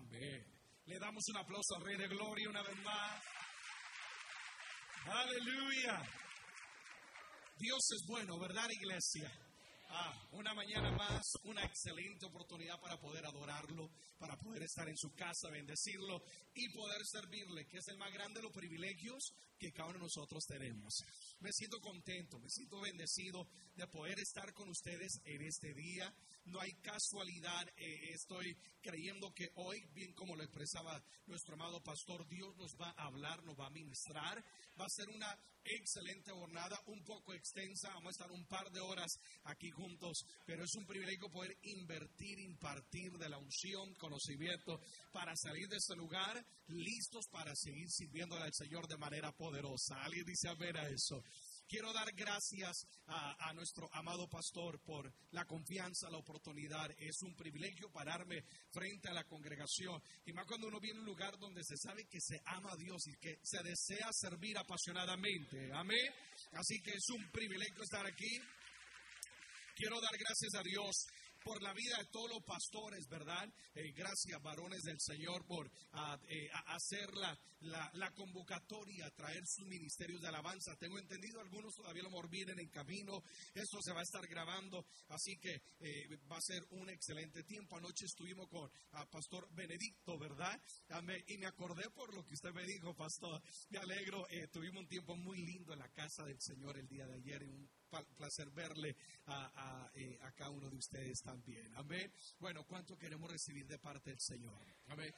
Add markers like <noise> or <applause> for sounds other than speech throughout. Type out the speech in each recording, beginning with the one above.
Amén. Le damos un aplauso al Rey de Gloria una vez más. Aleluya. Dios es bueno, ¿verdad, iglesia? Ah, una mañana más, una excelente oportunidad para poder adorarlo, para poder estar en su casa, bendecirlo y poder servirle, que es el más grande de los privilegios que cada uno de nosotros tenemos. Me siento contento, me siento bendecido de poder estar con ustedes en este día. No hay casualidad, eh, estoy creyendo que hoy, bien como lo expresaba nuestro amado pastor, Dios nos va a hablar, nos va a ministrar. Va a ser una excelente jornada, un poco extensa, vamos a estar un par de horas aquí juntos, pero es un privilegio poder invertir, impartir de la unción, conocimiento, para salir de ese lugar listos para seguir sirviendo al Señor de manera poderosa. Alguien dice a ver a eso. Quiero dar gracias a, nuestro amado pastor por la confianza, la oportunidad. Es un privilegio pararme frente a la congregación. Y más cuando uno viene a un lugar donde se sabe que se ama a Dios y que se desea servir apasionadamente. Amén. Así que es un privilegio estar aquí. Quiero dar gracias a Dios por la vida de todos los pastores, ¿verdad? Eh, gracias, varones del Señor, por eh, hacer la, la, convocatoria, traer sus ministerios de alabanza. Tengo entendido, algunos todavía lo vienen en camino. Esto se va a estar grabando, así que eh, va a ser un excelente tiempo. Anoche estuvimos con a Pastor Benedicto, ¿verdad? Y me acordé por lo que usted me dijo, Pastor. Me alegro. tuvimos un tiempo muy lindo en la casa del Señor el día de ayer, en un placer verle a, eh, a, cada uno de ustedes también. Amén. Bueno, ¿cuánto queremos recibir de parte del Señor? Amén.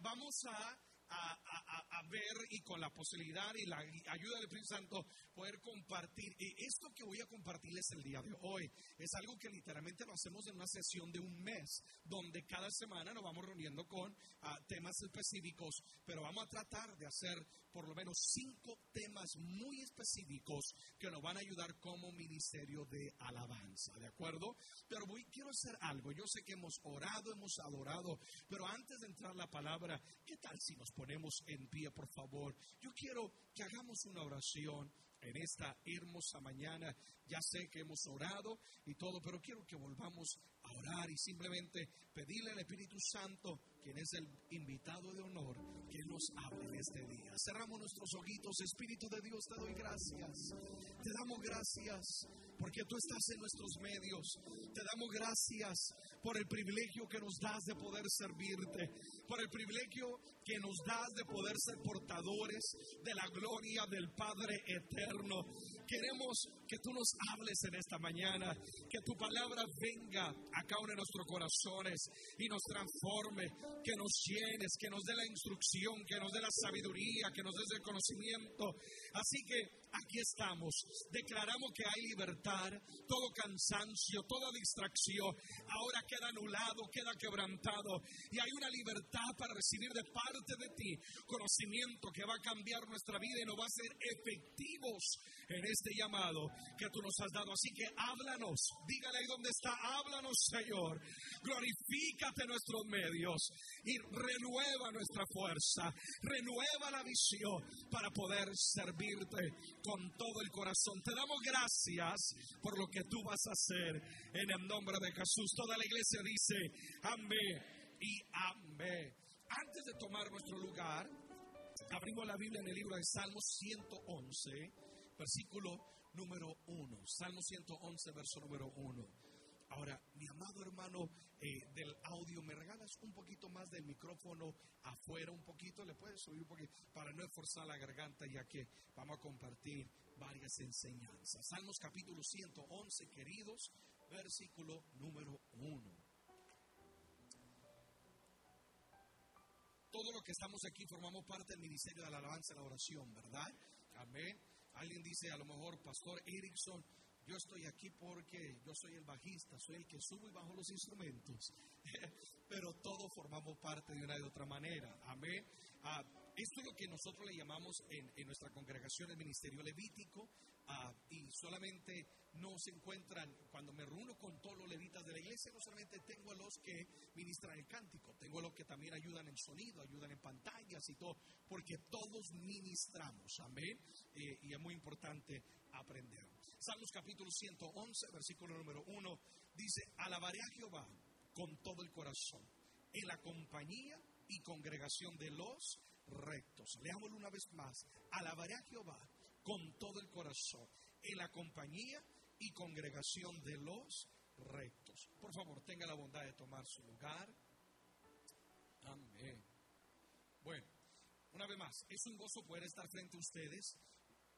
vamos a a, ver y con la posibilidad y la ayuda del Espíritu Santo poder compartir. Y esto que voy a compartirles el día de hoy es algo que literalmente lo hacemos en una sesión de un mes, donde cada semana nos vamos reuniendo con ah, temas específicos, pero vamos a tratar de hacer por lo menos cinco temas muy específicos que nos van a ayudar como ministerio de alabanza, ¿de acuerdo? Pero voy, quiero hacer algo. Yo sé que hemos orado, hemos adorado, pero antes de entrar la palabra, ¿qué tal si nos ponemos en pie, por favor. Yo quiero que hagamos una oración en esta hermosa mañana. Ya sé que hemos orado y todo, pero quiero que volvamos a orar y simplemente pedirle al Espíritu Santo, quien es el invitado de honor, que nos hable en este día. Cerramos nuestros ojitos, Espíritu de Dios, te doy gracias. Te damos gracias porque tú estás en nuestros medios. Te damos gracias por el privilegio que nos das de poder servirte, por el privilegio que nos das de poder ser portadores de la gloria del Padre eterno. Queremos que tú nos hables en esta mañana, que tu palabra venga a cada uno de nuestros corazones y nos transforme, que nos llenes, que nos dé la instrucción, que nos dé la sabiduría, que nos dé el conocimiento. Así que aquí estamos. Declaramos que hay libertad, todo cansancio, toda distracción, ahora queda anulado, queda quebrantado y hay una libertad para recibir de parte de ti conocimiento que va a cambiar nuestra vida y nos va a hacer efectivos en este llamado que tú nos has dado. Así que háblanos, dígale ahí donde está, háblanos Señor, glorifícate nuestros medios y renueva nuestra fuerza, renueva la visión para poder servirte con todo el corazón. Te damos gracias por lo que tú vas a hacer en el nombre de Jesús. Toda la iglesia dice amén y amén. Antes de tomar nuestro lugar, abrimos la Biblia en el libro de Salmos 111, versículo número 1. Salmo 111, verso número 1. Ahora, mi amado hermano eh, del audio, ¿me regalas un poquito más del micrófono afuera un poquito? ¿Le puedes subir un poquito? Para no esforzar la garganta, ya que vamos a compartir varias enseñanzas. Salmos capítulo 111, queridos, versículo número 1. Todo lo que estamos aquí formamos parte del ministerio de la alabanza y la oración, ¿verdad? Amén. Alguien dice, a lo mejor, Pastor Erickson, yo estoy aquí porque yo soy el bajista, soy el que subo y bajo los instrumentos. <laughs> Pero todos formamos parte de una de otra manera. Amén. Ah, esto es lo que nosotros le llamamos en, nuestra congregación el ministerio levítico. Ah, y solamente no se encuentran, cuando me reúno con todos los levitas de la iglesia, no solamente tengo a los que ministran el cántico, tengo a los que también ayudan en sonido, ayudan en pantallas y todo, porque todos ministramos, amén. Eh, y es muy importante aprender. Salmos capítulo 111, versículo número 1, dice, alabaré a Jehová con todo el corazón, en la compañía y congregación de los rectos. Leámoslo una vez más. Alabaré a Jehová con todo el corazón en la compañía y congregación de los rectos. Por favor, tenga la bondad de tomar su lugar. Amén. Bueno, una vez más, es un gozo poder estar frente a ustedes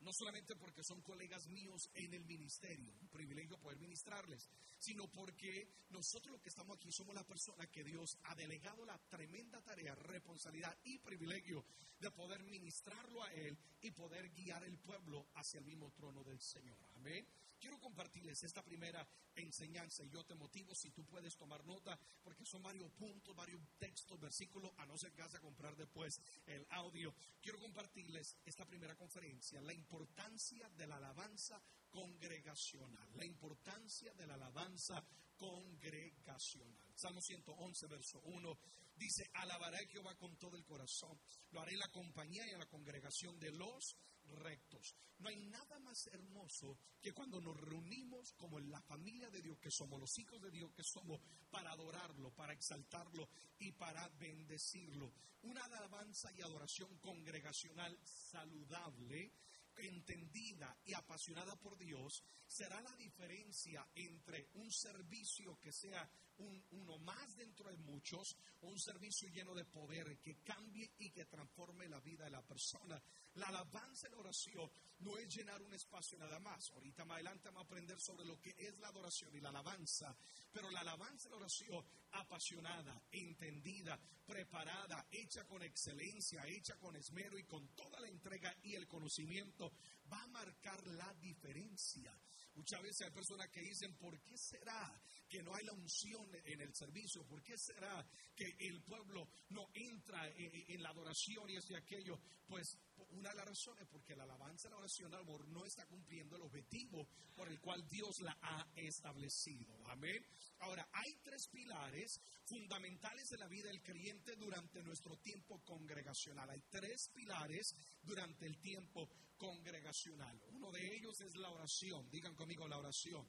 no solamente porque son colegas míos en el ministerio, un privilegio poder ministrarles, sino porque nosotros los que estamos aquí somos la persona que Dios ha delegado la tremenda tarea, responsabilidad y privilegio de poder ministrarlo a Él y poder guiar el pueblo hacia el mismo trono del Señor. Amén. Quiero compartirles esta primera enseñanza y yo te motivo si tú puedes tomar nota porque son varios puntos, varios textos, versículos, a no ser que vas a comprar después el audio. Quiero compartirles esta primera conferencia, la importancia de la alabanza congregacional, la importancia de la alabanza congregacional. Salmo 111, verso 1 dice, alabaré a Jehová con todo el corazón, lo haré en la compañía y en la congregación de los rectos. No hay nada más hermoso que cuando nos reunimos como en la familia de Dios que somos, los hijos de Dios que somos, para adorarlo, para exaltarlo y para bendecirlo. Una alabanza y adoración congregacional saludable entendida y apasionada por Dios será la diferencia entre un servicio que sea uno más dentro de muchos un servicio lleno de poder que cambie y que transforme la vida de la persona. La alabanza y oración no es llenar un espacio nada más. Ahorita más adelante vamos a aprender sobre lo que es la adoración y la alabanza. Pero la alabanza y la oración apasionada, entendida, preparada, hecha con excelencia, hecha con esmero y con toda la entrega y el conocimiento, va a marcar la diferencia. Muchas veces hay personas que dicen, ¿por qué será que no hay la unción en el servicio? ¿Por qué será que el pueblo no entra en, la adoración y es aquello? Pues una de las razones es porque la alabanza, la oración, el amor no está cumpliendo el objetivo por el cual Dios la ha establecido. Amén. Ahora, hay tres pilares fundamentales de la vida del creyente durante nuestro tiempo congregacional. Hay tres pilares durante el tiempo congregacional. Uno de ellos es la oración. Digan conmigo la oración.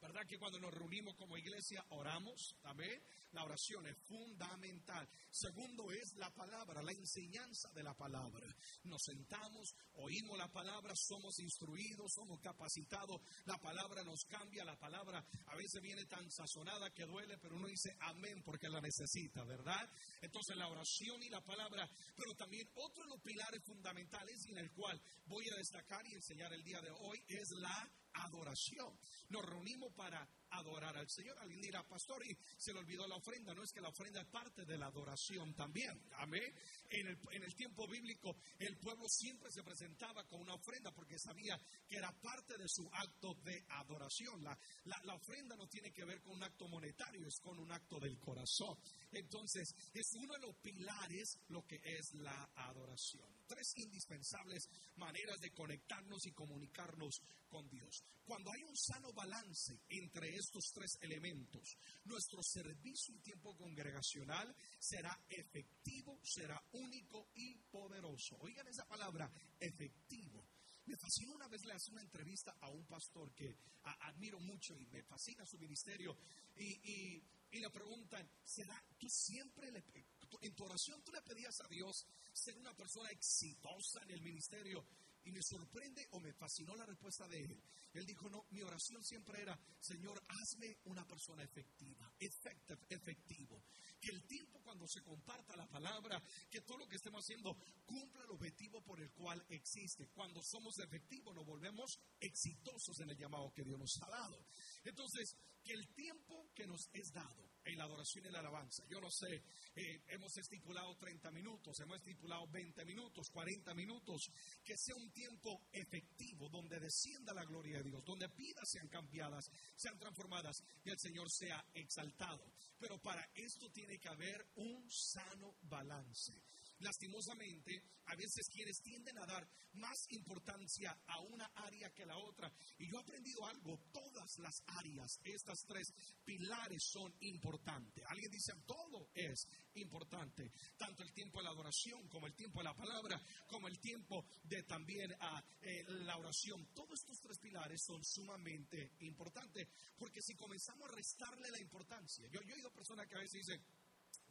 ¿Verdad que cuando nos reunimos como iglesia oramos? Amén. La oración es fundamental. Segundo es la palabra, la enseñanza de la palabra. Nos sentamos, oímos la palabra, somos instruidos, somos capacitados. La palabra nos cambia, la palabra a veces viene tan sazonada que duele, pero uno dice amén porque la necesita, ¿verdad? Entonces la oración y la palabra, pero también otro de los pilares fundamentales en el cual voy a destacar y enseñar el día de hoy es la adoración. Nos reunimos para adorar al Señor. Alguien dirá, pastor, y se le olvidó la ofrenda. No es que la ofrenda es parte de la adoración también. Amén. En el, tiempo bíblico, el pueblo siempre se presentaba con una ofrenda porque sabía que era parte de su acto de adoración. La, la ofrenda no tiene que ver con un acto monetario, es con un acto del corazón. Entonces, es uno de los pilares lo que es la adoración. Tres indispensables maneras de conectarnos y comunicarnos con Dios. Cuando hay un sano balance entre estos tres elementos, nuestro servicio y tiempo congregacional será efectivo, será único y poderoso. Oigan esa palabra, efectivo. Me fascinó una vez le hace una entrevista a un pastor que admiro mucho y me fascina su ministerio y, le preguntan, ¿será tú siempre en tu oración tú le pedías a Dios ser una persona exitosa en el ministerio? Y me sorprende o me fascinó la respuesta de él. Él dijo, no, mi oración siempre era, Señor, hazme una persona efectiva, efectivo. Que el tiempo cuando se comparta la palabra, que todo lo que estemos haciendo cumpla el objetivo por el cual existe. Cuando somos efectivos nos volvemos exitosos en el llamado que Dios nos ha dado. Entonces, que el tiempo que nos es dado en la adoración y la alabanza, yo no sé, eh, hemos estipulado 30 minutos, hemos estipulado 20 minutos, 40 minutos, que sea un tiempo efectivo donde descienda la gloria de Dios, donde vidas sean cambiadas, sean transformadas y el Señor sea exaltado. Pero para esto tiene que haber un sano balance lastimosamente, a veces quienes tienden a dar más importancia a una área que a la otra. Y yo he aprendido algo, todas las áreas, estas tres pilares son importantes. Alguien dice, todo es importante, tanto el tiempo de la adoración como el tiempo de la palabra, como el tiempo de también a, eh, la oración. Todos estos tres pilares son sumamente importantes, porque si comenzamos a restarle la importancia, yo, yo he oído personas que a veces dicen,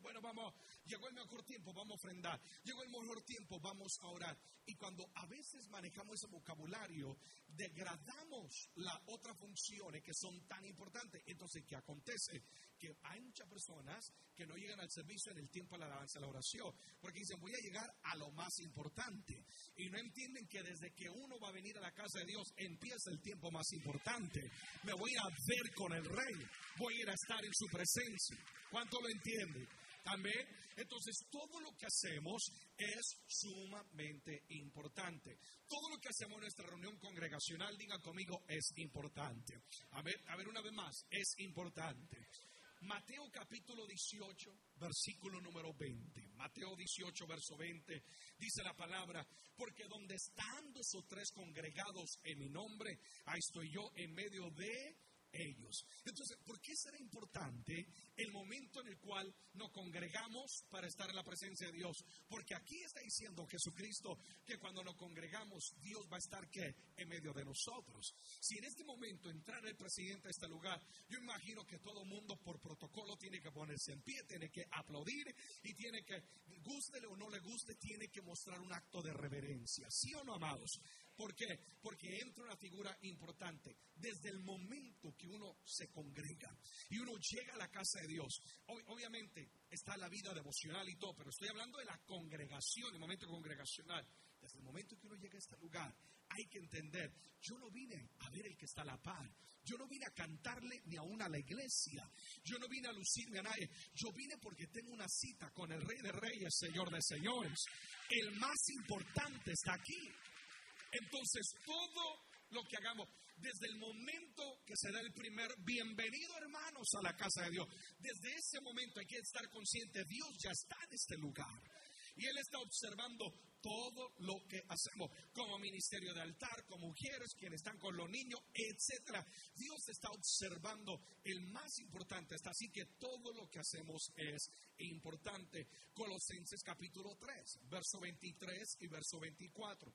Bueno, vamos, llegó el mejor tiempo, vamos a ofrendar. Llegó el mejor tiempo, vamos a orar. Y cuando a veces manejamos ese vocabulario, degradamos las otras funciones que son tan importantes. Entonces, ¿qué acontece? Que hay muchas personas que no llegan al servicio en el tiempo de la alabanza, la oración, porque dicen, voy a llegar a lo más importante. Y no entienden que desde que uno va a venir a la casa de Dios, empieza el tiempo más importante. Me voy a ver con el rey, voy a ir a estar en su presencia. ¿Cuánto lo entienden? Amén. Entonces, todo lo que hacemos es sumamente importante. Todo lo que hacemos en nuestra reunión congregacional, diga conmigo, es importante. A ver, a ver una vez más, es importante. Mateo capítulo 18, versículo número 20. Mateo 18, verso 20, dice la palabra, porque donde están dos o tres congregados en mi nombre, ahí estoy yo en medio de ellos. Entonces, ¿por qué será importante el momento en el cual nos congregamos para estar en la presencia de Dios? Porque aquí está diciendo Jesucristo que cuando nos congregamos, Dios va a estar ¿qué? en medio de nosotros. Si en este momento entrara el presidente a este lugar, yo imagino que todo mundo por protocolo tiene que ponerse en pie, tiene que aplaudir y tiene que, guste o no le guste, tiene que mostrar un acto de reverencia. ¿Sí o no, amados? ¿Por qué? Porque entra una figura importante. Desde el momento que uno se congrega y uno llega a la casa de Dios, obviamente está la vida devocional y todo, pero estoy hablando de la congregación, el momento congregacional. Desde el momento que uno llega a este lugar, hay que entender, yo no vine a ver el que está a la par, yo no vine a cantarle ni aún a la iglesia, yo no vine a lucirme a nadie, yo vine porque tengo una cita con el Rey de Reyes, Señor de Señores. El más importante está aquí. Entonces, todo lo que hagamos, desde el momento que se da el primer bienvenido, hermanos, a la casa de Dios, desde ese momento hay que estar consciente, Dios ya está en este lugar. Y Él está observando todo lo que hacemos, como ministerio de altar, como mujeres, quienes están con los niños, etcétera. Dios está observando el más importante, está así que todo lo que hacemos es importante. Colosenses capítulo 3, verso 23 y verso 24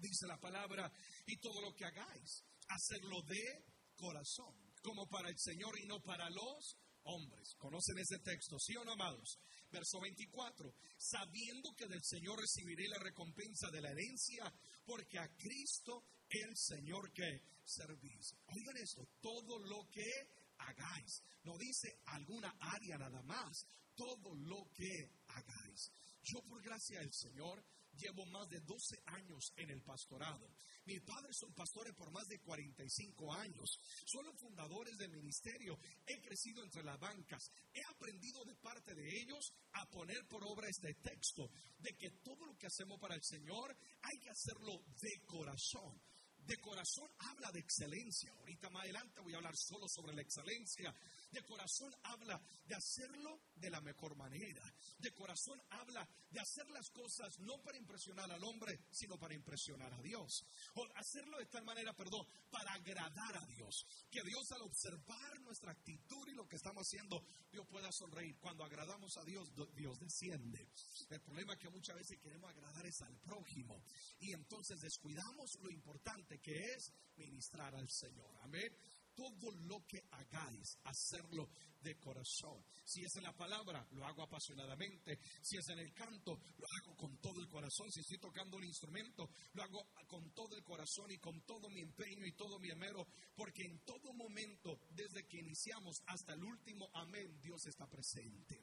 dice la palabra, y todo lo que hagáis, hacerlo de corazón, como para el Señor y no para los hombres. ¿Conocen ese texto? ¿Sí o no, amados? Verso 24, sabiendo que del Señor recibiré la recompensa de la herencia, porque a Cristo el Señor que servís. Oigan esto, todo lo que hagáis. No dice alguna área nada más, todo lo que hagáis. Yo por gracia del Señor llevo más de 12 años en el pastorado. Mis padres son pastores por más de 45 años. Son los fundadores del ministerio. He crecido entre las bancas. He aprendido de parte de ellos a poner por obra este texto de que todo lo que hacemos para el Señor hay que hacerlo de corazón de corazón habla de excelencia. Ahorita más adelante voy a hablar solo sobre la excelencia. De corazón habla de hacerlo de la mejor manera. De corazón habla de hacer las cosas no para impresionar al hombre, sino para impresionar a Dios. O hacerlo de tal manera, perdón, para agradar a Dios. Que Dios al observar nuestra actitud y lo que estamos haciendo, Dios pueda sonreír. Cuando agradamos a Dios, Dios desciende. El problema es que muchas veces queremos agradar es al prójimo. Y entonces descuidamos lo importante que es ministrar al Señor. Amén todo lo que hagáis, hacerlo de corazón. Si es en la palabra, lo hago apasionadamente. Si es en el canto, lo hago con todo el corazón. Si estoy tocando un instrumento, lo hago con todo el corazón y con todo mi empeño y todo mi amero. Porque en todo momento, desde que iniciamos hasta el último amén, Dios está presente.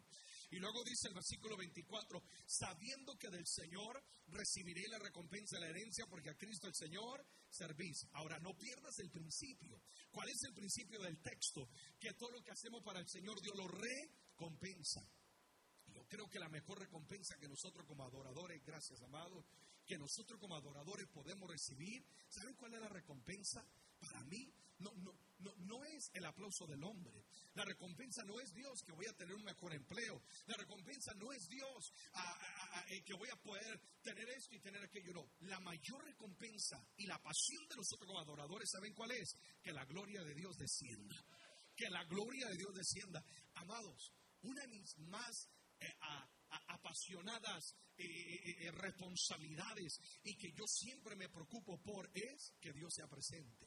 Y luego dice el versículo 24, sabiendo que del Señor recibiré la recompensa de la herencia, porque a Cristo el Señor servís. Ahora, no pierdas el principio. ¿Cuál es el principio del texto? Que todo lo que hacemos para el Señor, Dios lo recompensa. Yo creo que la mejor recompensa que nosotros como adoradores, gracias amado, que nosotros como adoradores podemos recibir, ¿saben cuál es la recompensa? Para mí, no, no, no, no, es el aplauso del hombre. La recompensa no es Dios que voy a tener un mejor empleo. La recompensa no es Dios eh, que voy a poder tener esto y tener aquello. No. La mayor recompensa y la pasión de nosotros como adoradores, ¿saben cuál es? Que la gloria de Dios descienda. Que la gloria de Dios descienda. Amados, una de mis más eh, apasionadas eh, responsabilidades y que yo siempre me preocupo por es que Dios sea presente.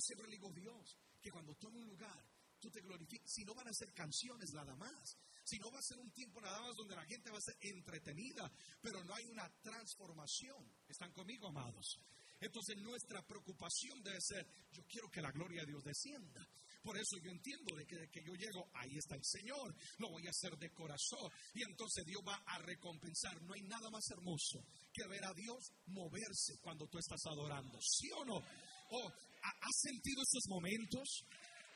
Siempre le Dios, que cuando tome un lugar, tú te glorifiques. Si no van a ser canciones nada más, Si no va a ser un tiempo nada más donde la gente va a ser entretenida, pero no hay una transformación. ¿Están conmigo, amados? Entonces nuestra preocupación debe ser, yo quiero que la gloria de Dios descienda. Por eso yo entiendo de que, de que yo llego, ahí está el Señor, lo voy a hacer de corazón. Y entonces Dios va a recompensar. No hay nada más hermoso que ver a Dios moverse cuando tú estás adorando. ¿Sí o no? ¿O has sentido esos momentos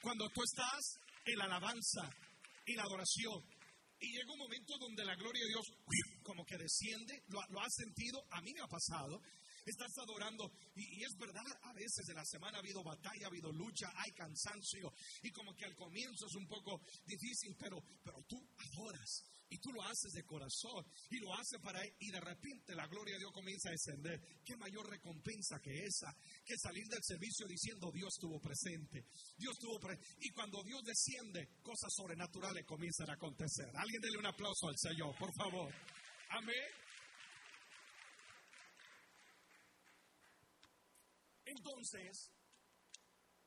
cuando tú estás en la alabanza y la adoración? Y llega un momento donde la gloria de Dios como que desciende, lo, has sentido, a mí me ha pasado, estás adorando. Y, es verdad, a veces en la semana ha habido batalla, ha habido lucha, hay cansancio. Y como que al comienzo es un poco difícil, pero, pero tú adoras. Y tú lo haces de corazón y lo haces para él. Y de repente la gloria de Dios comienza a descender. ¿Qué mayor recompensa que esa? Que salir del servicio diciendo Dios estuvo presente. Dios estuvo presente. Y cuando Dios desciende, cosas sobrenaturales comienzan a acontecer. Alguien dele un aplauso al Señor, por favor. Amén. Entonces,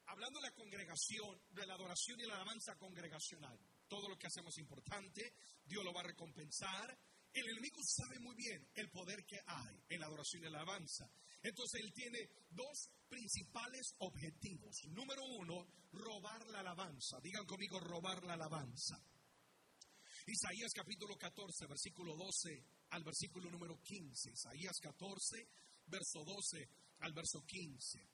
hablando de la congregación, de la adoración y la alabanza congregacional, todo lo que hacemos importante, Dios lo va a recompensar. El enemigo sabe muy bien el poder que hay en la adoración y la alabanza. Entonces él tiene dos principales objetivos. Número uno, robar la alabanza. Digan conmigo, robar la alabanza. Isaías capítulo 14, versículo 12 al versículo número 15. Isaías 14, verso 12 al verso 15.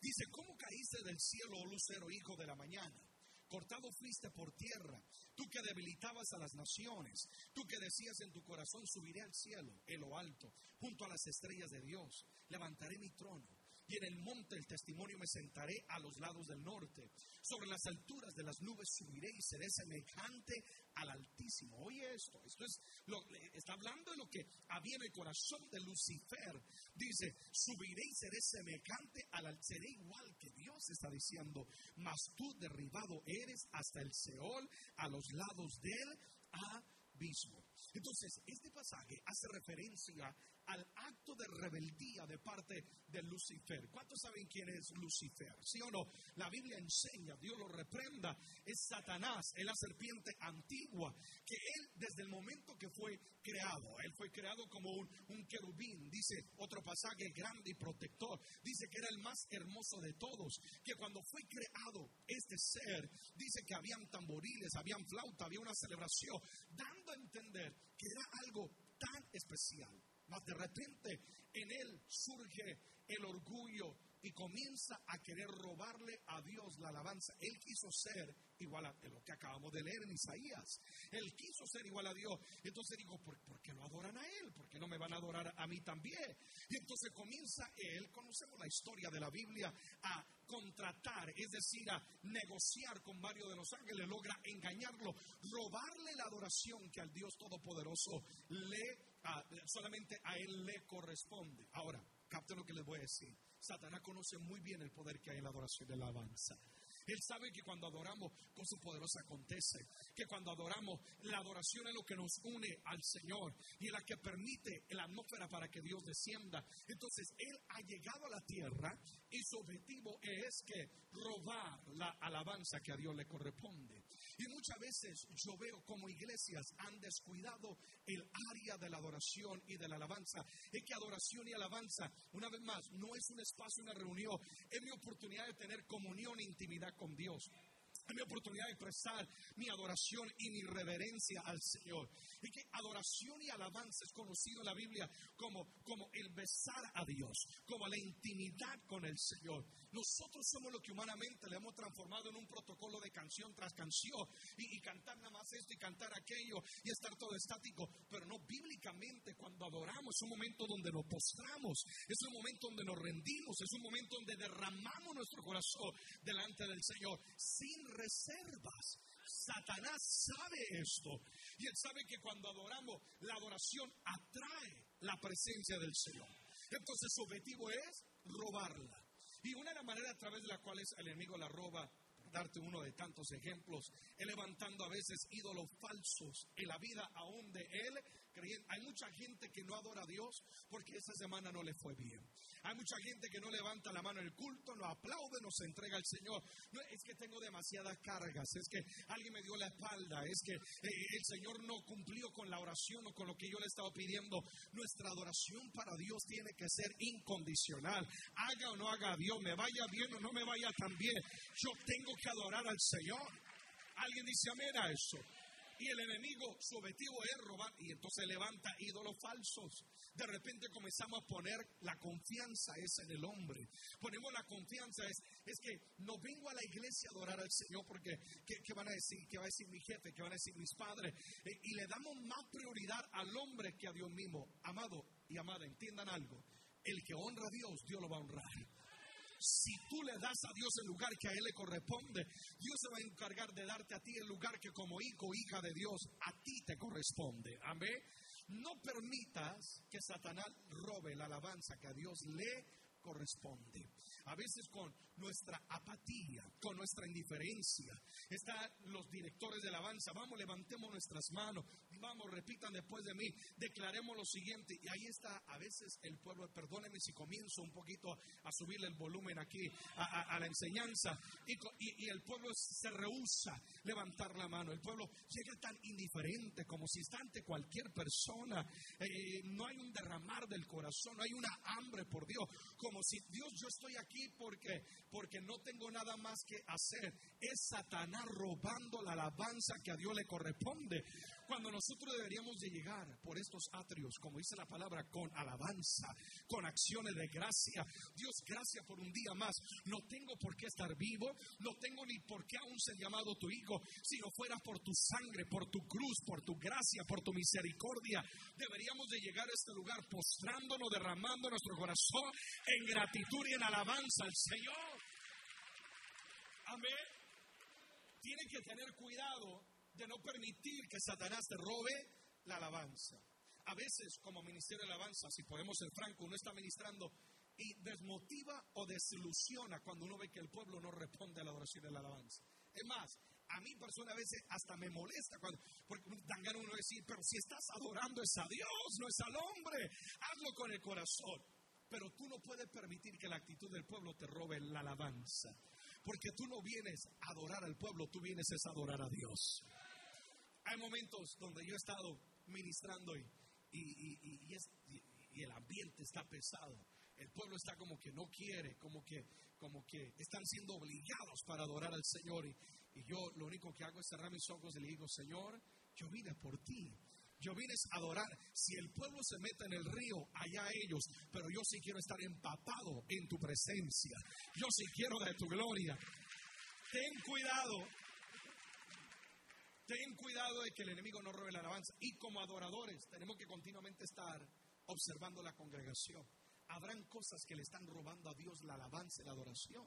Dice, ¿cómo caíste del cielo, oh lucero, hijo de la mañana? Cortado fuiste por tierra, tú que debilitabas a las naciones, tú que decías en tu corazón, subiré al cielo, en lo alto, junto a las estrellas de Dios, levantaré mi trono y en el monte del testimonio me sentaré a los lados del norte. Sobre las alturas de las nubes subiré y seré semejante al Altísimo. Oye esto, esto es lo, está hablando de lo que había en el corazón de Lucifer. Dice, subiré y seré semejante al seré igual que Dios está diciendo, mas tú derribado eres hasta el Seol, a los lados del abismo. Entonces, este pasaje hace referencia al acto de rebeldía de parte de Lucifer. ¿Cuántos saben quién es Lucifer? ¿Sí o no? La Biblia enseña, Dios lo reprenda, es Satanás, es la serpiente antigua, que él desde el momento que fue creado, él fue creado como un, un querubín, dice otro pasaje grande y protector, dice que era el más hermoso de todos, que cuando fue creado este ser, dice que habían tamboriles, habían flauta, había una celebración, dando a entender que era algo tan especial mas de repente en él surge el orgullo y comienza a querer robarle a Dios la alabanza. Él quiso ser igual a lo que acabamos de leer en Isaías. Él quiso ser igual a Dios. Entonces digo, ¿por, qué no adoran a Él? ¿Por qué no me van a adorar a mí también? Y entonces comienza Él, conocemos la historia de la Biblia, a contratar, es decir, a negociar con varios de los ángeles, logra engañarlo, robarle la adoración que al Dios Todopoderoso le, solamente a Él le corresponde. Ahora, capten lo que les voy a decir. Satanás conoce muy bien el poder que hay en la adoración de la alabanza. Él sabe que cuando adoramos, cosas poderosas acontecen. Que cuando adoramos, la adoración es lo que nos une al Señor y la que permite la atmósfera para que Dios descienda. Entonces, Él ha llegado a la tierra y su objetivo es que robar la alabanza que a Dios le corresponde. Y muchas veces yo veo como iglesias han descuidado el área de la adoración y de la alabanza. Es que adoración y alabanza, una vez más, no es un espacio, una reunión, es mi oportunidad de tener comunión e intimidad con Dios mi oportunidad de expresar mi adoración y mi reverencia al Señor. Y que adoración y alabanza es conocido en la Biblia como, como el besar a Dios, como la intimidad con el Señor. Nosotros somos lo que humanamente le hemos transformado en un protocolo de canción tras canción y, y cantar nada más esto y cantar aquello y estar todo estático. Pero no bíblicamente cuando adoramos es un momento donde nos postramos, es un momento donde nos rendimos, es un momento donde derramamos nuestro corazón delante del Señor sin reservas. Satanás sabe esto. Y él sabe que cuando adoramos, la adoración atrae la presencia del Señor. Entonces su objetivo es robarla. Y una de las maneras a través de las cuales el enemigo la roba, darte uno de tantos ejemplos, Él levantando a veces ídolos falsos en la vida aún de Él. Hay mucha gente que no adora a Dios porque esa semana no le fue bien. Hay mucha gente que no levanta la mano en el culto, no aplaude, no se entrega al Señor. Es que tengo demasiadas cargas, es que alguien me dio la espalda, es que eh, el Señor no cumplió con la oración o con lo que yo le estaba pidiendo. Nuestra adoración para Dios tiene que ser incondicional. Haga o no haga Dios, me vaya bien o no me vaya tan bien. Yo tengo que adorar al Señor. Alguien dice amén a eso. Y el enemigo, su objetivo es robar. Y entonces levanta ídolos falsos. De repente comenzamos a poner la confianza es en el hombre. Ponemos la confianza es, es que no vengo a la iglesia a adorar al Señor porque ¿qué, van a decir? ¿Qué va a decir mi jefe? ¿Qué van a decir mis padres? Eh, y le damos más prioridad al hombre que a Dios mismo. Amado y amada, entiendan algo. El que honra a Dios, Dios lo va a honrar. Si tú le das a Dios el lugar que a Él le corresponde, Dios se va a encargar de darte a ti el lugar que como hijo hija de Dios a ti te corresponde. Amén. No permitas que Satanás robe la alabanza que a Dios le corresponde. A veces con nuestra apatía, con nuestra indiferencia. Están los directores de alabanza. Vamos, levantemos nuestras manos. Vamos, repitan después de mí. Declaremos lo siguiente. Y ahí está a veces el pueblo. Perdóneme si comienzo un poquito a subirle el volumen aquí a, la enseñanza. Y, el pueblo se rehúsa levantar la mano. El pueblo llega tan indiferente como si está ante cualquier persona. Eh, no hay un derramar del corazón. No hay una hambre por Dios. Como si Dios, yo estoy aquí porque porque no tengo nada más que hacer. Es Satanás robando la alabanza que a Dios le corresponde. Cuando nosotros deberíamos de llegar por estos atrios, como dice la palabra, con alabanza, con acciones de gracia. Dios, gracias por un día más. No tengo por qué estar vivo, no tengo ni por qué aún ser llamado tu hijo, si no fuera por tu sangre, por tu cruz, por tu gracia, por tu misericordia. Deberíamos de llegar a este lugar postrándonos, derramando nuestro corazón en gratitud y en alabanza al Señor. Amén. Tienen que tener cuidado de no permitir que Satanás te robe la alabanza. A veces, como ministerio de alabanza, si podemos ser francos, uno está ministrando y desmotiva o desilusiona cuando uno ve que el pueblo no responde a la adoración y la alabanza. Es más, a mí persona a veces hasta me molesta cuando, porque dan ganas uno de decir, pero si estás adorando es a Dios, no es al hombre, hazlo con el corazón. Pero tú no puedes permitir que la actitud del pueblo te robe la alabanza. Porque tú no vienes a adorar al pueblo, tú vienes a adorar a Dios. Hay momentos donde yo he estado ministrando y, y, el ambiente está pesado. El pueblo está como que no quiere, como que, como que están siendo obligados para adorar al Señor. Y, yo lo único que hago es cerrar mis ojos y le digo, Señor, yo vine por ti. Yo vine a adorar. Si el pueblo se mete en el río, allá ellos. Pero yo sí quiero estar empapado en tu presencia. Yo sí quiero de tu gloria. Ten cuidado. Ten cuidado de que el enemigo no robe la alabanza. Y como adoradores tenemos que continuamente estar observando la congregación. Habrán cosas que le están robando a Dios la alabanza y la adoración.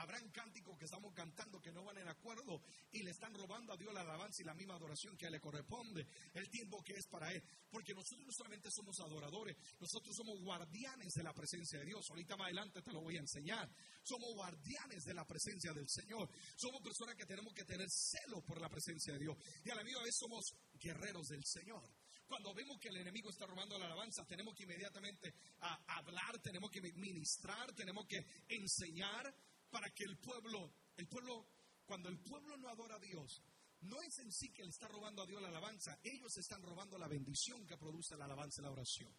Habrán cánticos que estamos cantando que no van en acuerdo y le están robando a Dios la alabanza y la misma adoración que le corresponde, el tiempo que es para Él. Porque nosotros no solamente somos adoradores, nosotros somos guardianes de la presencia de Dios. Ahorita más adelante te lo voy a enseñar. Somos guardianes de la presencia del Señor. Somos personas que tenemos que tener celo por la presencia de Dios. Y a la misma vez somos guerreros del Señor. Cuando vemos que el enemigo está robando la alabanza, tenemos que inmediatamente hablar, tenemos que ministrar, tenemos que enseñar para que el pueblo, el pueblo, cuando el pueblo no adora a Dios, no es en sí que le está robando a Dios la alabanza, ellos están robando la bendición que produce la alabanza y la oración.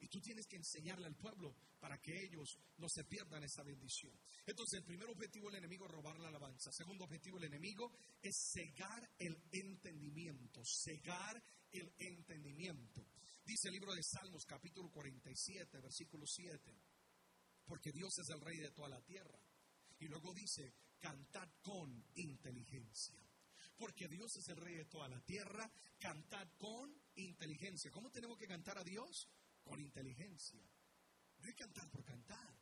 Y tú tienes que enseñarle al pueblo para que ellos no se pierdan esa bendición. Entonces, el primer objetivo del enemigo es robar la alabanza. Segundo objetivo del enemigo es cegar el entendimiento. Cegar el entendimiento. Dice el libro de Salmos, capítulo 47, versículo 7. Porque Dios es el rey de toda la tierra. Y luego dice, cantad con inteligencia. Porque Dios es el rey de toda la tierra, cantad con inteligencia. ¿Cómo tenemos que cantar a Dios? Con inteligencia. No hay cantar por cantar.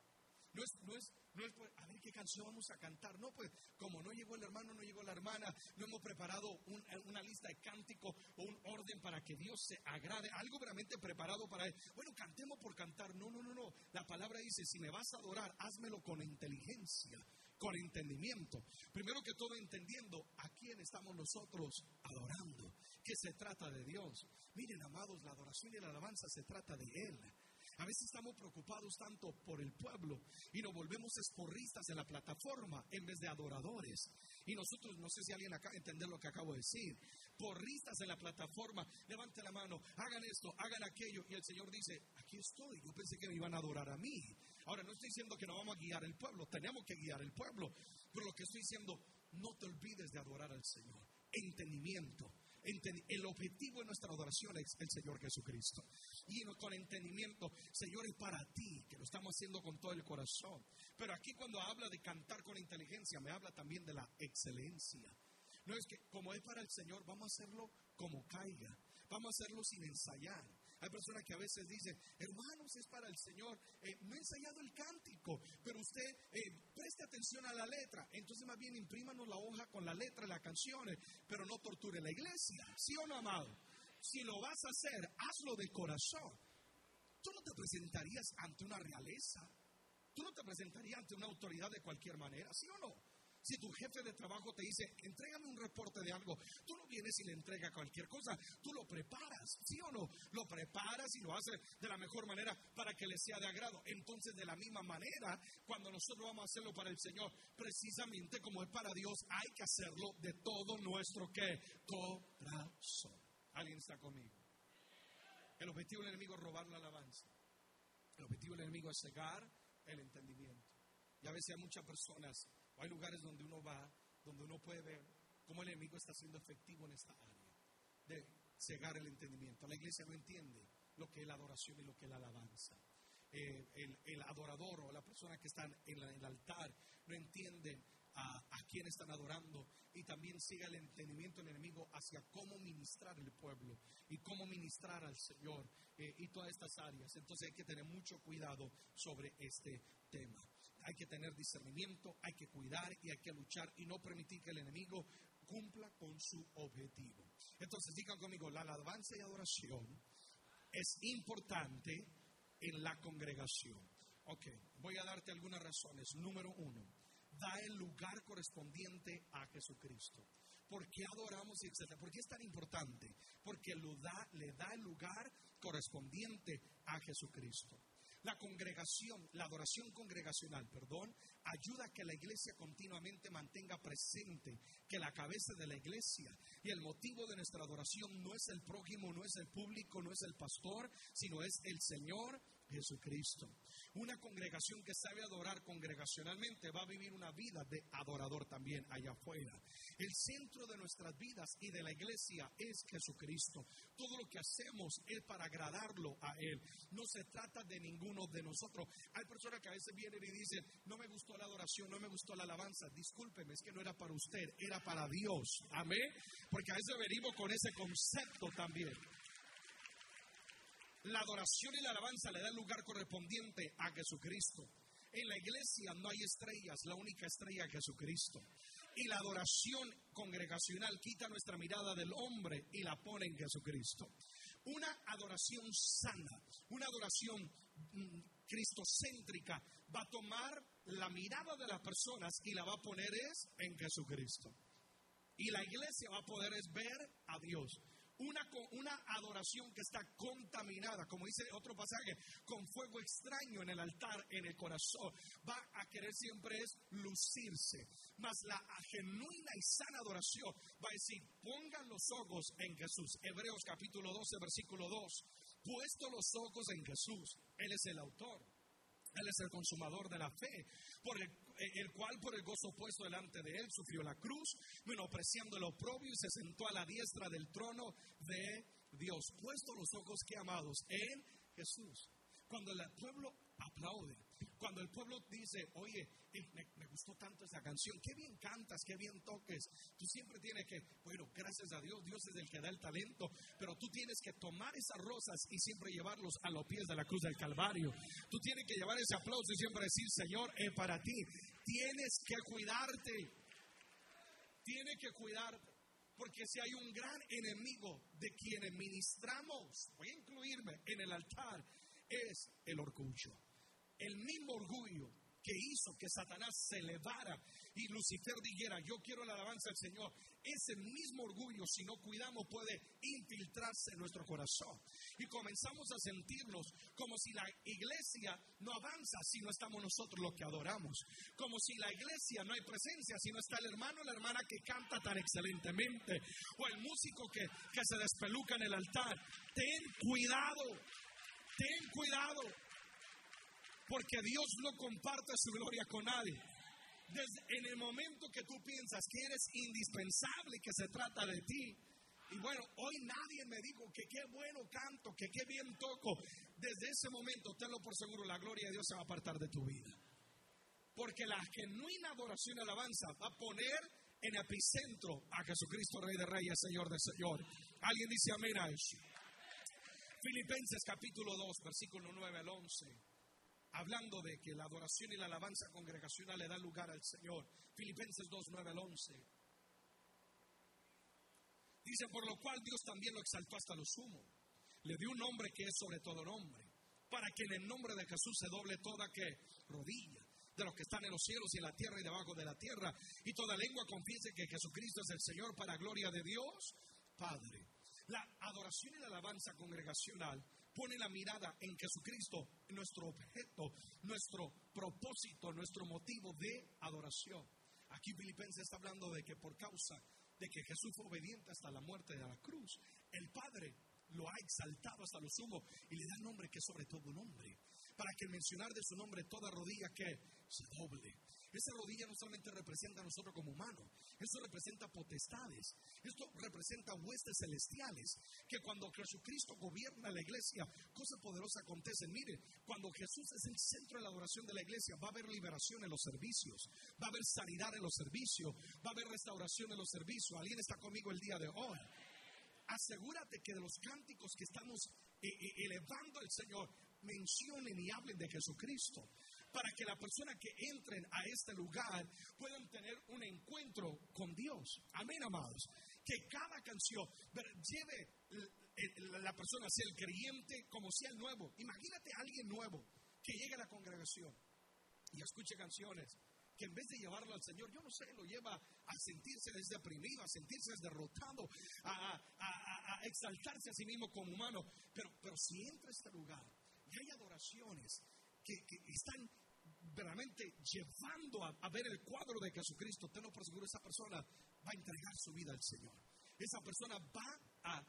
No es, no es, no es, a ver qué canción vamos a cantar. No, pues como no llegó el hermano, no llegó la hermana, no hemos preparado una lista de cánticos o un orden para que Dios se agrade, algo realmente preparado para él. Bueno, cantemos por cantar. No, no, no, no. La palabra dice, si me vas a adorar, házmelo con inteligencia con entendimiento. Primero que todo entendiendo a quién estamos nosotros adorando, que se trata de Dios. Miren, amados, la adoración y la alabanza se trata de Él. A veces estamos preocupados tanto por el pueblo y nos volvemos esporristas en la plataforma en vez de adoradores. Y nosotros, no sé si alguien de entender lo que acabo de decir, porristas en la plataforma, levanten la mano, hagan esto, hagan aquello. Y el Señor dice, aquí estoy, yo pensé que me iban a adorar a mí. Ahora, no estoy diciendo que no vamos a guiar el pueblo, tenemos que guiar el pueblo. Pero lo que estoy diciendo, no te olvides de adorar al Señor. Entendimiento el objetivo de nuestra adoración es el Señor Jesucristo. Y con entendimiento, Señor, es para ti, que lo estamos haciendo con todo el corazón. Pero aquí cuando habla de cantar con inteligencia, me habla también de la excelencia. No es que como es para el Señor, vamos a hacerlo como caiga. Vamos a hacerlo sin ensayar. Hay personas que a veces dicen, hermanos, es para el Señor. Eh, no he ensayado el cántico, pero usted eh, preste atención a la letra. Entonces más bien imprímanos la hoja con la letra las canciones, pero no torture la iglesia. ¿Sí o no, amado? Si lo vas a hacer, hazlo de corazón. Tú no te presentarías ante una realeza. Tú no te presentarías ante una autoridad de cualquier manera, ¿sí o no? Si tu jefe de trabajo te dice, entrégame un reporte de algo, tú no vienes y le entregas cualquier cosa, tú lo preparas, ¿sí o no? Lo preparas y lo haces de la mejor manera para que le sea de agrado. Entonces, de la misma manera, cuando nosotros vamos a hacerlo para el Señor, precisamente como es para Dios, hay que hacerlo de todo nuestro ¿qué? corazón. ¿Alguien está conmigo? El objetivo del enemigo es robar la alabanza. El objetivo del enemigo es cegar el entendimiento. Y a veces hay muchas personas hay lugares donde uno va, donde uno puede ver cómo el enemigo está siendo efectivo en esta área de cegar el entendimiento. La iglesia no entiende lo que es la adoración y lo que es la alabanza. Eh, el, adorador o la persona que está en, el altar no entiende a, quién están adorando y también sigue el entendimiento del enemigo hacia cómo ministrar el pueblo y cómo ministrar al Señor eh, y todas estas áreas. Entonces hay que tener mucho cuidado sobre este tema hay que tener discernimiento, hay que cuidar y hay que luchar y no permitir que el enemigo cumpla con su objetivo. Entonces digan conmigo, la alabanza y adoración es importante en la congregación. Ok, voy a darte algunas razones. Número uno, da el lugar correspondiente a Jesucristo. ¿Por qué adoramos y etcétera? ¿Por qué es tan importante? Porque lo da, le da el lugar correspondiente a Jesucristo. La congregación, la adoración congregacional, perdón, ayuda a que la iglesia continuamente mantenga presente que la cabeza de la iglesia y el motivo de nuestra adoración no es el prójimo, no es el público, no es el pastor, sino es el Señor Jesucristo. Una congregación que sabe adorar congregacionalmente va a vivir una vida de adorador también allá afuera. El centro de nuestras vidas y de la iglesia es Jesucristo. Todo lo que hacemos es para agradarlo a Él. No se trata de ninguno de nosotros. Hay personas que a veces vienen y dicen, no me gustó la adoración, no me gustó la alabanza. Discúlpeme, es que no era para usted, era para Dios. Amén. Porque a veces venimos con ese concepto también. La adoración y la alabanza le da lugar correspondiente a Jesucristo. En la iglesia no hay estrellas, la única estrella es Jesucristo. Y la adoración congregacional quita nuestra mirada del hombre y la pone en Jesucristo. Una adoración sana, una adoración mm, cristocéntrica va a tomar la mirada de las personas y la va a poner es en Jesucristo. Y la iglesia va a poder es ver a Dios. Una, una adoración que está contaminada, como dice otro pasaje, con fuego extraño en el altar, en el corazón, va a querer siempre es lucirse. Mas la genuina y sana adoración va a decir, pongan los ojos en Jesús. Hebreos capítulo 12, versículo 2. Puesto los ojos en Jesús, Él es el autor. Él es el consumador de la fe, por el, el, cual por el gozo puesto delante de él sufrió la cruz, menospreciando el oprobio y se sentó a la diestra del trono de Dios. Puesto los ojos que amados en Jesús. Cuando el pueblo aplaude, cuando el pueblo dice, oye, eh, me, gustó tanto esa canción, qué bien cantas, qué bien toques, tú siempre tienes que, bueno, gracias a Dios, Dios es el que da el talento, pero tú tienes que tomar esas rosas y siempre llevarlos a los pies de la cruz del Calvario. Tú tienes que llevar ese aplauso y siempre decir, Señor, es para ti. Tienes que cuidarte. Tienes que cuidarte. Porque si hay un gran enemigo de quienes ministramos, voy a incluirme en el altar, es el orgullo. El mismo orgullo que hizo que Satanás se elevara y Lucifer dijera, yo quiero la alabanza del Señor, ese mismo orgullo, si no cuidamos, puede infiltrarse en nuestro corazón. Y comenzamos a sentirnos como si la iglesia no avanza si no estamos nosotros los que adoramos. Como si la iglesia no hay presencia si no está el hermano o la hermana que canta tan excelentemente. O el músico que, que se despeluca en el altar. Ten cuidado, ten cuidado. Porque Dios no comparte su gloria con nadie. Desde, en el momento que tú piensas que eres indispensable, que se trata de ti, y bueno, hoy nadie me dijo que qué bueno canto, que qué bien toco. Desde ese momento, tenlo por seguro, la gloria de Dios se va a apartar de tu vida. Porque la genuina adoración y alabanza va a poner en epicentro a Jesucristo, Rey de Reyes, Señor de Señor. Alguien dice amén a eso. Filipenses capítulo 2, versículo 9 al 11. Hablando de que la adoración y la alabanza congregacional le dan lugar al Señor. Filipenses 2, 9 al 11. Dice, por lo cual Dios también lo exaltó hasta lo sumo. Le dio un nombre que es sobre todo nombre, para que en el nombre de Jesús se doble toda que rodilla de los que están en los cielos y en la tierra y debajo de la tierra, y toda lengua confiese que Jesucristo es el Señor para gloria de Dios Padre. La adoración y la alabanza congregacional pone la mirada en Jesucristo, nuestro objeto, nuestro propósito, nuestro motivo de adoración. Aquí Filipenses está hablando de que por causa de que Jesús fue obediente hasta la muerte de la cruz, el Padre lo ha exaltado hasta lo sumo y le da el nombre que es sobre todo nombre, para que el mencionar de su nombre toda rodilla que se doble. Esa rodilla no solamente representa a nosotros como humanos, eso representa potestades, esto representa huestes celestiales, que cuando Jesucristo gobierna la iglesia, cosa poderosa acontece. Mire, cuando Jesús es el centro de la adoración de la iglesia, va a haber liberación en los servicios, va a haber sanidad en los servicios, va a haber restauración en los servicios. ¿Alguien está conmigo el día de hoy? Asegúrate que de los cánticos que estamos eh, eh, elevando al Señor, mencionen y hablen de Jesucristo para que la persona que entren a este lugar puedan tener un encuentro con Dios. Amén, amados. Que cada canción lleve la persona, sea el creyente como sea el nuevo. Imagínate a alguien nuevo que llegue a la congregación y escuche canciones que en vez de llevarlo al Señor, yo no sé, lo lleva a sentirse deprimido, a sentirse derrotado, a, exaltarse a sí mismo como humano. Pero, pero si entra a este lugar y hay adoraciones que están verdaderamente llevando a, ver el cuadro de Jesucristo, tenlo por seguro, esa persona va a entregar su vida al Señor. Esa persona va a,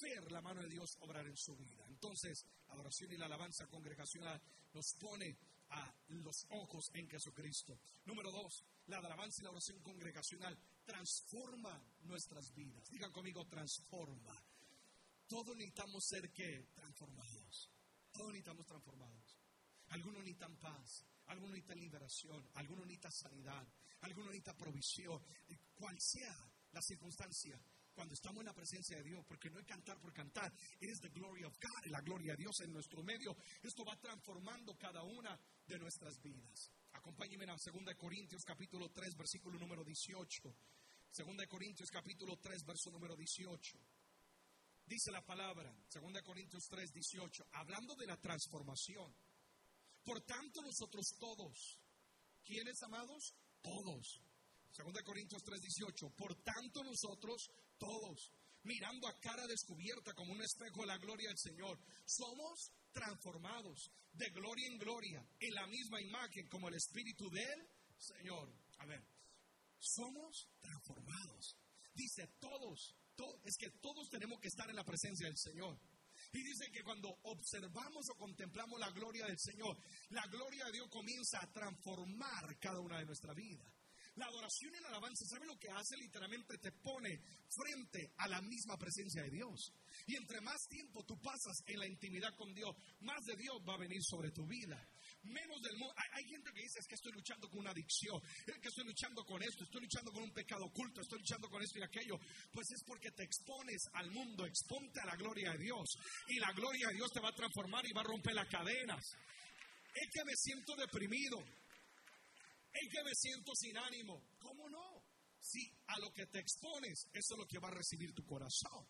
ver la mano de Dios obrar en su vida. Entonces, la adoración y la alabanza congregacional nos pone a los ojos en Jesucristo. Número dos, la alabanza y la oración congregacional transforma nuestras vidas. Digan conmigo, transforma. Todos necesitamos ser que transformados. Todos necesitamos transformados. Algunos necesitan paz, algunos necesitan liberación, algunos necesitan sanidad, algunos necesitan provisión, cual sea la circunstancia. Cuando estamos en la presencia de Dios, porque no es cantar por cantar, es the glory of God, la gloria de Dios en nuestro medio. Esto va transformando cada una de nuestras vidas. Acompáñenme a 2 Corintios capítulo 3, versículo número 18. 2 Corintios capítulo 3, verso número 18. Dice la palabra, 2 Corintios 3, 18, hablando de la transformación. Por tanto, nosotros todos, ¿quiénes amados? Todos. 2 Corintios 3:18. Por tanto, nosotros todos, mirando a cara descubierta como un espejo de la gloria del Señor, somos transformados de gloria en gloria en la misma imagen como el Espíritu del Señor. A ver, somos transformados. Dice todos, es que todos tenemos que estar en la presencia del Señor. Y dice que cuando observamos o contemplamos la gloria del Señor, la gloria de Dios comienza a transformar cada una de nuestra vida. La adoración y la alabanza, ¿sabe lo que hace? Literalmente te pone frente a la misma presencia de Dios. Y entre más tiempo tú pasas en la intimidad con Dios, más de Dios va a venir sobre tu vida menos del mundo. Hay, gente que dice es que estoy luchando con una adicción, es que estoy luchando con esto, estoy luchando con un pecado oculto, estoy luchando con esto y aquello. Pues es porque te expones al mundo, exponte a la gloria de Dios. Y la gloria de Dios te va a transformar y va a romper las cadenas. Es que me siento deprimido. Es que me siento sin ánimo. ¿Cómo no? Si a lo que te expones, eso es lo que va a recibir tu corazón.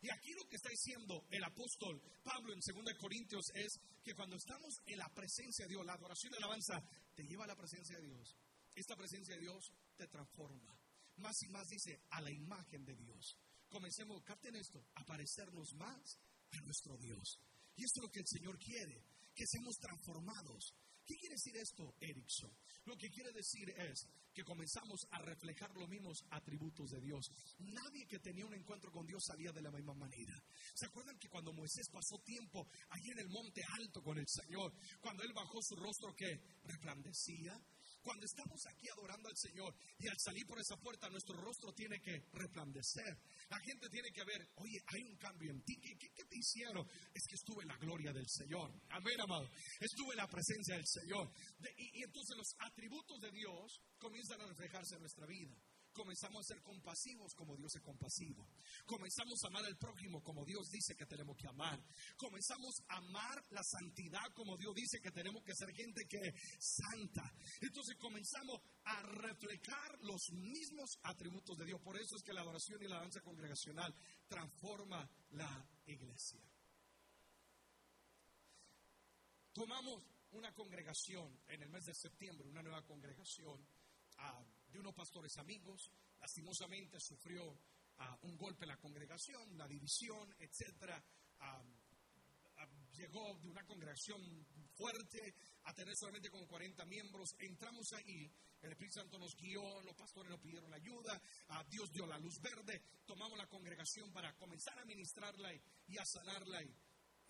Y aquí lo que está diciendo el apóstol Pablo en 2 Corintios es que cuando estamos en la presencia de Dios, la adoración y la alabanza te lleva a la presencia de Dios. Esta presencia de Dios te transforma. Más y más dice a la imagen de Dios. Comencemos, capten esto, a parecernos más a nuestro Dios. Y esto es lo que el Señor quiere, que seamos transformados. ¿Qué quiere decir esto, Erickson? Lo que quiere decir es que comenzamos a reflejar los mismos atributos de Dios. Nadie que tenía un encuentro con Dios sabía de la misma manera. ¿Se acuerdan que cuando Moisés pasó tiempo allí en el monte alto con el Señor, cuando él bajó su rostro que resplandecía? Cuando estamos aquí adorando al Señor y al salir por esa puerta, nuestro rostro tiene que resplandecer. La gente tiene que ver, oye, hay un cambio en ti. ¿Qué, te hicieron? Es que estuve en la gloria del Señor. Amén, amado. Estuve en la presencia del Señor. y entonces los atributos de Dios comienzan a reflejarse en nuestra vida comenzamos a ser compasivos como Dios es compasivo. Comenzamos a amar al prójimo como Dios dice que tenemos que amar. Comenzamos a amar la santidad como Dios dice que tenemos que ser gente que es santa. Entonces comenzamos a reflejar los mismos atributos de Dios. Por eso es que la adoración y la danza congregacional transforma la iglesia. Tomamos una congregación en el mes de septiembre, una nueva congregación. a de unos pastores amigos. Lastimosamente sufrió ah, un golpe en la congregación, una división, etc. Ah, ah, llegó de una congregación fuerte a tener solamente como 40 miembros. Entramos ahí, el Espíritu Santo nos guió, los pastores nos pidieron ayuda, Dios dio la luz verde, tomamos la congregación para comenzar a ministrarla y, a sanarla. Y,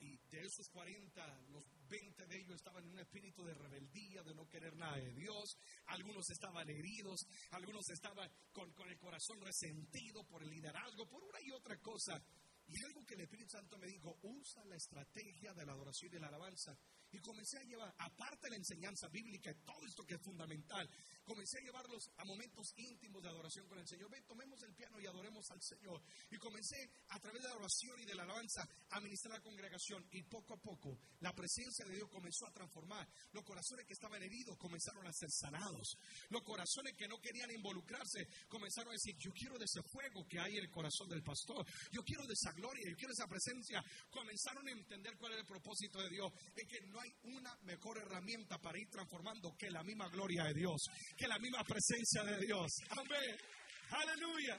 y de esos 40, los 20 de ellos estaban en un espíritu de rebeldía, de no querer nada de Dios. Algunos estaban heridos, algunos estaban con, el corazón resentido por el liderazgo, por una y otra cosa. Y algo que el Espíritu Santo me dijo, usa la estrategia de la adoración y la alabanza y comencé a llevar, aparte de la enseñanza bíblica y todo esto que es fundamental, comencé a llevarlos a momentos íntimos de adoración con el Señor. Ven, tomemos el piano y adoremos al Señor. Y comencé a través de la oración y de la alabanza a ministrar a la congregación. Y poco a poco la presencia de Dios comenzó a transformar. Los corazones que estaban heridos comenzaron a ser sanados. Los corazones que no querían involucrarse comenzaron a decir, yo quiero de ese fuego que hay en el corazón del pastor. Yo quiero de esa gloria, yo quiero de esa presencia. Comenzaron a entender cuál era el propósito de Dios. Es que no hay una mejor herramienta para ir transformando que la misma gloria de Dios, que la misma presencia de Dios. Amén. Aleluya.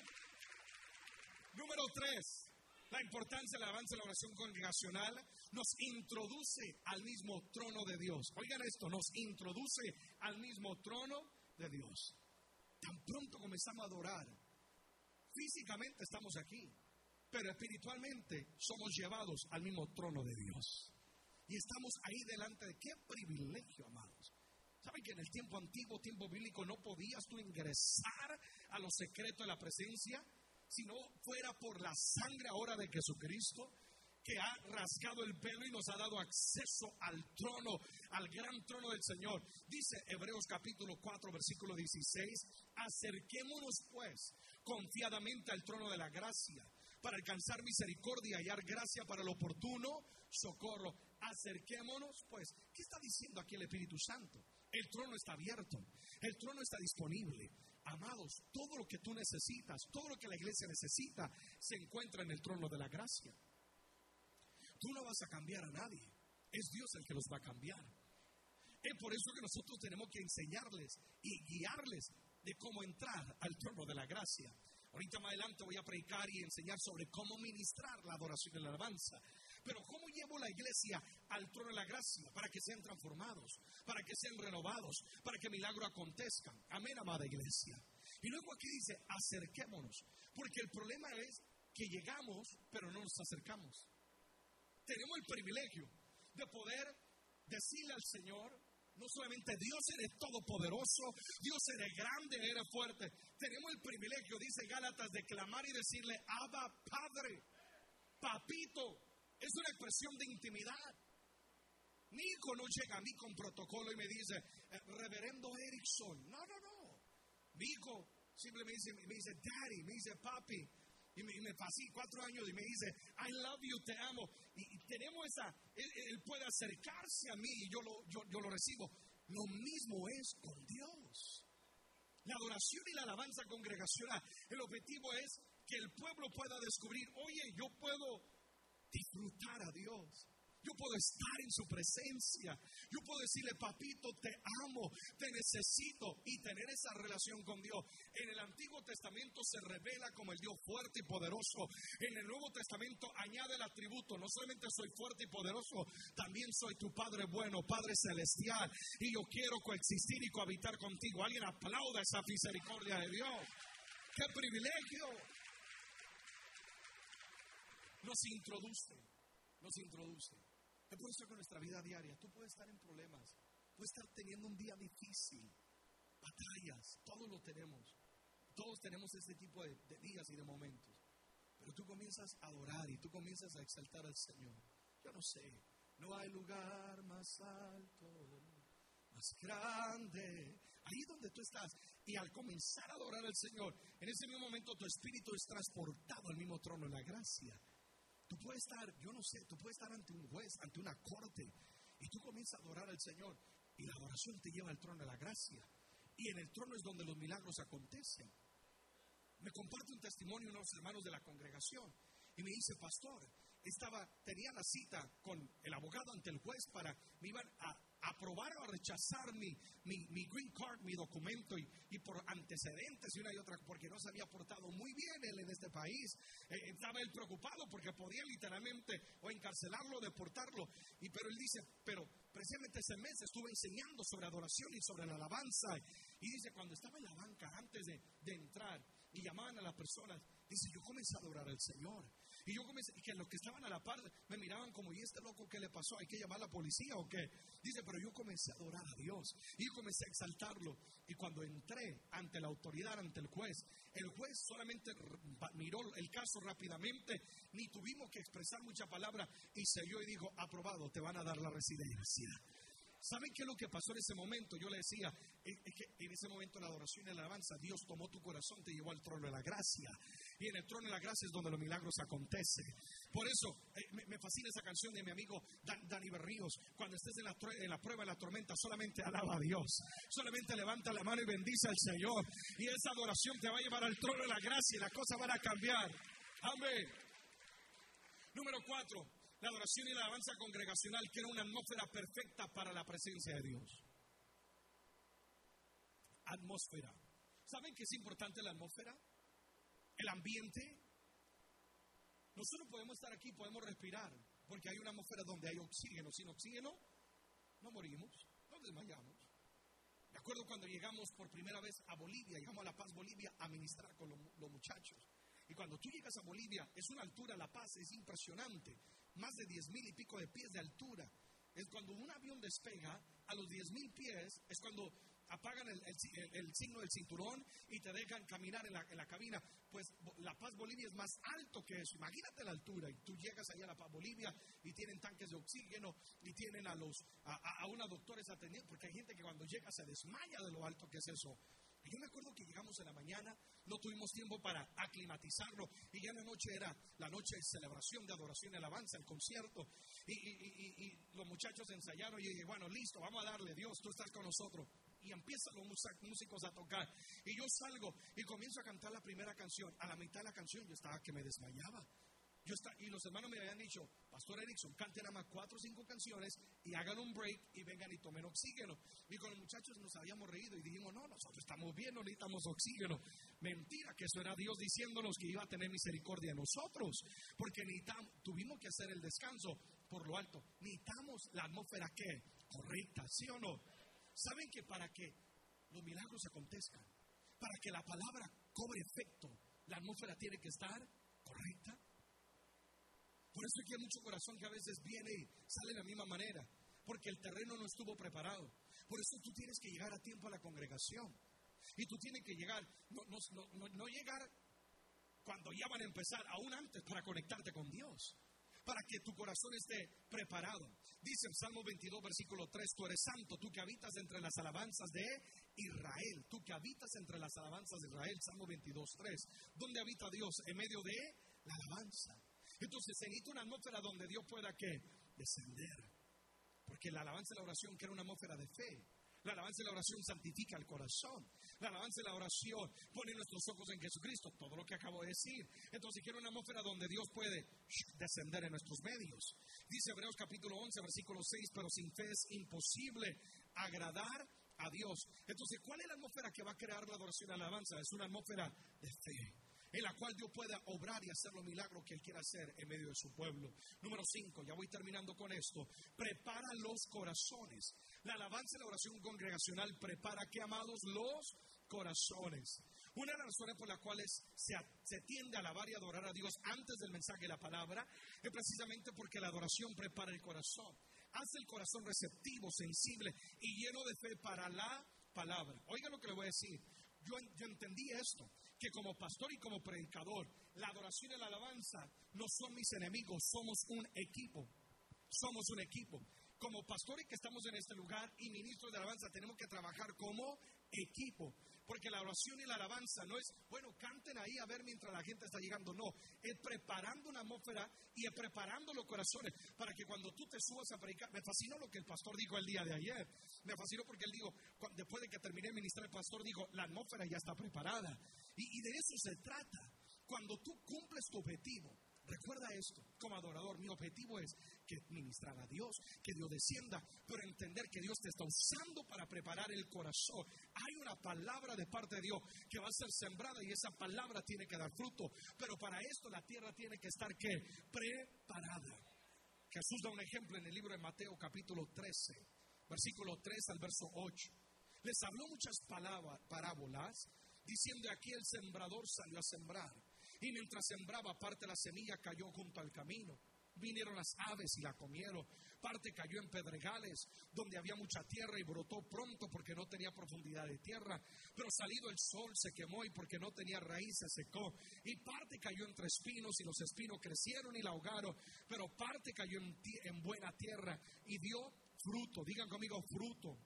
Número tres. La importancia del avance de la oración congregacional nos introduce al mismo trono de Dios. Oigan esto, nos introduce al mismo trono de Dios. Tan pronto comenzamos a adorar, físicamente estamos aquí, pero espiritualmente somos llevados al mismo trono de Dios. Y estamos ahí delante de qué privilegio, amados. ¿Saben que en el tiempo antiguo, tiempo bíblico, no podías tú ingresar a los secretos de la presencia? Si no fuera por la sangre ahora de Jesucristo, que ha rasgado el pelo y nos ha dado acceso al trono, al gran trono del Señor. Dice Hebreos capítulo 4, versículo 16, acerquémonos pues confiadamente al trono de la gracia para alcanzar misericordia y hallar gracia para el oportuno socorro. Acerquémonos, pues, ¿qué está diciendo aquí el Espíritu Santo? El trono está abierto, el trono está disponible. Amados, todo lo que tú necesitas, todo lo que la iglesia necesita, se encuentra en el trono de la gracia. Tú no vas a cambiar a nadie, es Dios el que los va a cambiar. Es por eso que nosotros tenemos que enseñarles y guiarles de cómo entrar al trono de la gracia. Ahorita más adelante voy a predicar y enseñar sobre cómo ministrar la adoración y la alabanza. Pero ¿cómo llevo la iglesia al trono de la gracia? Para que sean transformados, para que sean renovados, para que milagro acontezcan. Amén, amada iglesia. Y luego aquí dice, acerquémonos. Porque el problema es que llegamos, pero no nos acercamos. Tenemos el privilegio de poder decirle al Señor, no solamente Dios eres todopoderoso, Dios eres grande, eres fuerte. Tenemos el privilegio, dice Gálatas, de clamar y decirle, Abba Padre, Papito. Es una expresión de intimidad. Mi hijo no llega a mí con protocolo y me dice, eh, Reverendo Erickson. No, no, no. Mi hijo simplemente me dice, Daddy, me dice, Papi. Y me, pasé cuatro años y me dice, I love you, te amo. Y, tenemos esa, él, puede acercarse a mí y yo lo, yo, yo lo recibo. Lo mismo es con Dios. La adoración y la alabanza congregacional, el objetivo es que el pueblo pueda descubrir, oye, yo puedo disfrutar a Dios. Yo puedo estar en su presencia. Yo puedo decirle, papito, te amo, te necesito y tener esa relación con Dios. En el Antiguo Testamento se revela como el Dios fuerte y poderoso. En el Nuevo Testamento añade el atributo, no solamente soy fuerte y poderoso, también soy tu Padre bueno, Padre celestial. Y yo quiero coexistir y cohabitar contigo. Alguien aplauda esa misericordia de Dios. ¡Qué privilegio! Nos introduce, nos introduce es por eso que nuestra vida diaria, tú puedes estar en problemas, puedes estar teniendo un día difícil, batallas, todos lo tenemos. Todos tenemos ese tipo de, días y de momentos. Pero tú comienzas a adorar y tú comienzas a exaltar al Señor. Yo no sé, no hay lugar más alto, más grande. Ahí donde tú estás. Y al comenzar a adorar al Señor, en ese mismo momento tu espíritu es transportado al mismo trono de la gracia. Tú puedes estar, yo no sé, tú puedes estar ante un juez, ante una corte, y tú comienzas a adorar al Señor, y la adoración te lleva al trono de la gracia. Y en el trono es donde los milagros acontecen. Me comparte un testimonio unos hermanos de la congregación y me dice, pastor, estaba, tenía la cita con el abogado ante el juez para, me iban a aprobar o rechazar mi, mi, green card, mi documento y, por antecedentes y una y otra, porque no se había portado muy bien él en este país. Eh, estaba él preocupado porque podía literalmente o encarcelarlo o deportarlo. Y, pero él dice, pero precisamente ese mes estuve enseñando sobre adoración y sobre la alabanza. Y dice, cuando estaba en la banca antes de, de entrar y llamaban a las personas, dice, yo comencé a adorar al Señor. Y yo comencé, y que los que estaban a la par me miraban como, ¿y este loco qué le pasó? ¿Hay que llamar a la policía o qué? Dice, pero yo comencé a adorar a Dios y comencé a exaltarlo. Y cuando entré ante la autoridad, ante el juez, el juez solamente miró el caso rápidamente, ni tuvimos que expresar mucha palabra y selló y dijo, aprobado, te van a dar la residencia. ¿Saben qué es lo que pasó en ese momento? Yo le decía, que en ese momento la adoración y la alabanza, Dios tomó tu corazón, te llevó al trono de la gracia. Y en el trono de la gracia es donde los milagros acontecen. Por eso eh, me, fascina esa canción de mi amigo Dani Berríos. Cuando estés en la, en la prueba, en la tormenta, solamente alaba a Dios. Solamente levanta la mano y bendice al Señor. Y esa adoración te va a llevar al trono de la gracia y las cosas van a cambiar. Amén. Número cuatro, la adoración y la alabanza congregacional crea una atmósfera perfecta para la presencia de Dios. Atmósfera. ¿Saben qué es importante la atmósfera? el ambiente. Nosotros podemos estar aquí, podemos respirar, porque hay una atmósfera donde hay oxígeno. Sin oxígeno, no morimos, no desmayamos. De acuerdo cuando llegamos por primera vez a Bolivia, llegamos a La Paz, Bolivia, a ministrar con los, muchachos. Y cuando tú llegas a Bolivia, es una altura, La Paz es impresionante, más de diez mil y pico de pies de altura. Es cuando un avión despega a los diez mil pies, es cuando apagan el, signo del cinturón y te dejan caminar en la, cabina. Pues La Paz Bolivia es más alto que eso. Imagínate la altura. Y tú llegas allá a La Paz Bolivia y tienen tanques de oxígeno y tienen a los a, a, doctores atendiendo, porque hay gente que cuando llega se desmaya de lo alto que es eso. Y yo me acuerdo que llegamos en la mañana, no tuvimos tiempo para aclimatizarlo y ya la noche era la noche de celebración, de adoración y alabanza, el concierto. Y, y los muchachos ensayaron y yo dije, bueno, listo, vamos a darle, Dios, tú estás con nosotros y empiezan los músicos a tocar. Y yo salgo y comienzo a cantar la primera canción. A la mitad de la canción yo estaba que me desmayaba. Y los hermanos me habían dicho, Pastor Erickson, canten nada más cuatro o cinco canciones y hagan un break y vengan y tomen oxígeno. Y con los muchachos nos habíamos reído y dijimos, no, nosotros estamos bien, no necesitamos oxígeno. Mentira, que eso era Dios diciéndonos que iba a tener misericordia de nosotros, porque necesitamos, tuvimos que hacer el descanso por lo alto. Necesitamos la atmósfera que correcta, ¿sí o no? ¿Saben que para que los milagros acontezcan, para que la palabra cobre efecto, la atmósfera tiene que estar correcta? Por eso aquí hay mucho corazón que a veces viene y sale de la misma manera, porque el terreno no estuvo preparado. Por eso tú tienes que llegar a tiempo a la congregación. Y tú tienes que llegar, no, no, no llegar cuando ya van a empezar, aún antes, para conectarte con Dios para que tu corazón esté preparado. Dice el Salmo 22, versículo 3, tú eres santo, tú que habitas entre las alabanzas de Israel, tú que habitas entre las alabanzas de Israel, Salmo 22, 3. ¿Dónde habita Dios? En medio de la alabanza. Entonces se necesita una atmósfera donde Dios pueda que descender. Porque la alabanza y la oración era una atmósfera de fe. La alabanza y la oración santifica el corazón. La alabanza y la oración pone nuestros ojos en Jesucristo, todo lo que acabo de decir. Entonces quiero una atmósfera donde Dios puede descender en nuestros medios. Dice Hebreos capítulo 11, versículo 6, pero sin fe es imposible agradar a Dios. Entonces, ¿cuál es la atmósfera que va a crear la adoración y la alabanza? Es una atmósfera de fe en la cual Dios pueda obrar y hacer los milagros que Él quiera hacer en medio de su pueblo. Número 5, ya voy terminando con esto. Prepara los corazones. La alabanza y la oración congregacional prepara, ¿qué amados? Los corazones. Una de las razones por las cuales se, se, tiende a alabar y adorar a Dios antes del mensaje de la palabra es precisamente porque la adoración prepara el corazón. Hace el corazón receptivo, sensible y lleno de fe para la palabra. Oiga lo que le voy a decir. Yo, yo entendí esto que como pastor y como predicador, la adoración y la alabanza no son mis enemigos, somos un equipo. Somos un equipo. Como pastor y que estamos en este lugar y ministros de alabanza, tenemos que trabajar como equipo. Porque la oración y la alabanza no es, bueno, canten ahí a ver mientras la gente está llegando. No, es preparando una atmósfera y es preparando los corazones para que cuando tú te subas a predicar, me fascinó lo que el pastor dijo el día de ayer. Me fascinó porque él dijo, después de que terminé de ministrar, el pastor dijo, la atmósfera ya está preparada. Y, y de eso se trata. Cuando tú cumples tu objetivo, Recuerda esto, como adorador, mi objetivo es que ministrar a Dios, que Dios descienda, pero entender que Dios te está usando para preparar el corazón. Hay una palabra de parte de Dios que va a ser sembrada y esa palabra tiene que dar fruto, pero para esto la tierra tiene que estar ¿qué? preparada. Jesús da un ejemplo en el libro de Mateo capítulo 13, versículo 3 al verso 8. Les habló muchas palabras, parábolas, diciendo aquí el sembrador salió a sembrar. Y mientras sembraba, parte de la semilla cayó junto al camino. Vinieron las aves y la comieron. Parte cayó en pedregales, donde había mucha tierra y brotó pronto porque no tenía profundidad de tierra. Pero salido el sol se quemó y porque no tenía raíz se secó. Y parte cayó entre espinos y los espinos crecieron y la ahogaron. Pero parte cayó en, en buena tierra y dio fruto. Digan conmigo fruto.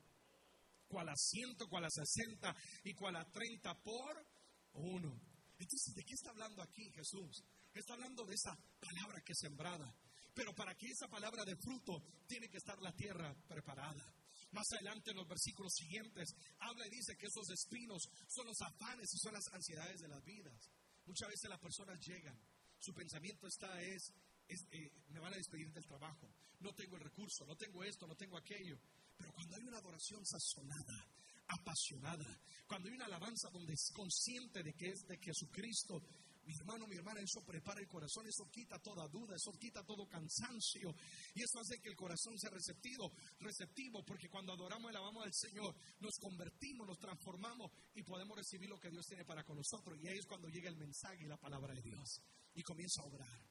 Cual a ciento, cual a sesenta y cual a treinta por uno. Entonces, ¿de qué está hablando aquí Jesús? Está hablando de esa palabra que es sembrada. Pero para que esa palabra de fruto, tiene que estar la tierra preparada. Más adelante en los versículos siguientes, habla y dice que esos espinos son los afanes y son las ansiedades de las vidas. Muchas veces las personas llegan, su pensamiento está es, eh, me van a despedir del trabajo, no tengo el recurso, no tengo esto, no tengo aquello. Pero cuando hay una adoración sazonada, apasionada, cuando hay una alabanza donde es consciente de que es de Jesucristo, mi hermano, mi hermana, eso prepara el corazón, eso quita toda duda, eso quita todo cansancio y eso hace que el corazón sea receptivo, receptivo, porque cuando adoramos y alabamos al Señor, nos convertimos, nos transformamos y podemos recibir lo que Dios tiene para con nosotros. Y ahí es cuando llega el mensaje y la palabra de Dios y comienza a obrar.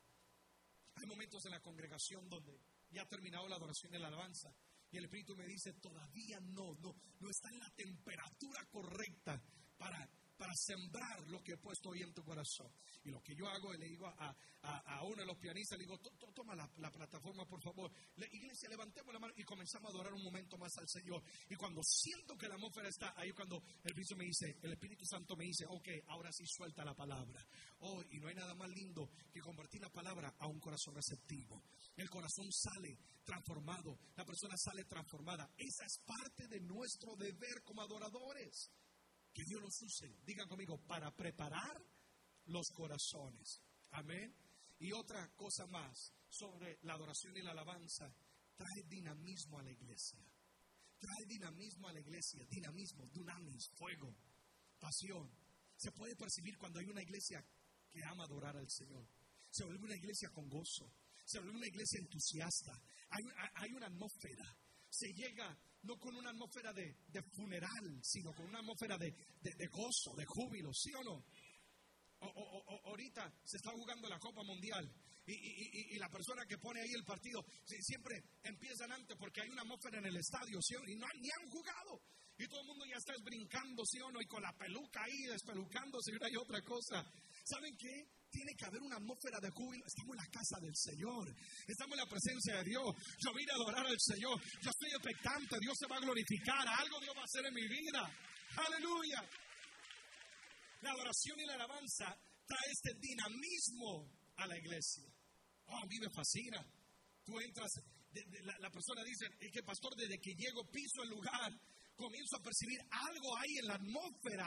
Hay momentos en la congregación donde ya ha terminado la adoración y la alabanza y el Espíritu me dice, todavía no, no, no está en la temperatura correcta para, para sembrar lo que he puesto hoy en tu corazón. Y lo que yo hago, le digo a, a, uno de los pianistas, le digo, toma la, plataforma, por favor. La iglesia, levantemos la mano y comenzamos a adorar un momento más al Señor. Y cuando siento que la atmósfera está ahí, cuando el Espíritu me dice, el Espíritu Santo me dice, ok, ahora sí suelta la palabra. Oh, y no hay nada más lindo que convertir la palabra a un corazón receptivo. El corazón sale transformado, la persona sale transformada. Esa es parte de nuestro deber como adoradores. Que Dios nos use, digan conmigo, para preparar los corazones. Amén. Y otra cosa más sobre la adoración y la alabanza, trae dinamismo a la iglesia. Trae dinamismo a la iglesia, dinamismo, dunamis, fuego, pasión. Se puede percibir cuando hay una iglesia que ama adorar al Señor. Se vuelve una iglesia con gozo, se vuelve una iglesia entusiasta. Hay, una atmósfera. Se llega no con una atmósfera de, funeral, sino con una atmósfera de, gozo, de júbilo, ¿sí o no? ahorita se está jugando la Copa Mundial y, la persona que pone ahí el partido siempre empiezan antes porque hay una atmósfera en el estadio, ¿sí? Y no ni han jugado. Y todo el mundo ya está brincando, ¿sí o no? Y con la peluca ahí, despelucándose y una y otra cosa. ¿Saben qué? Tiene que haber una atmósfera de júbilo. Estamos en la casa del Señor. Estamos en la presencia de Dios. Yo vine a adorar al Señor. Yo estoy expectante. Dios se va a glorificar. Algo Dios va a hacer en mi vida. Aleluya. La adoración y la alabanza trae este dinamismo a la iglesia. Oh, a mí me fascina. Tú entras, la, persona dice, es que pastor, desde que llego piso el lugar comienzo a percibir algo ahí en la atmósfera,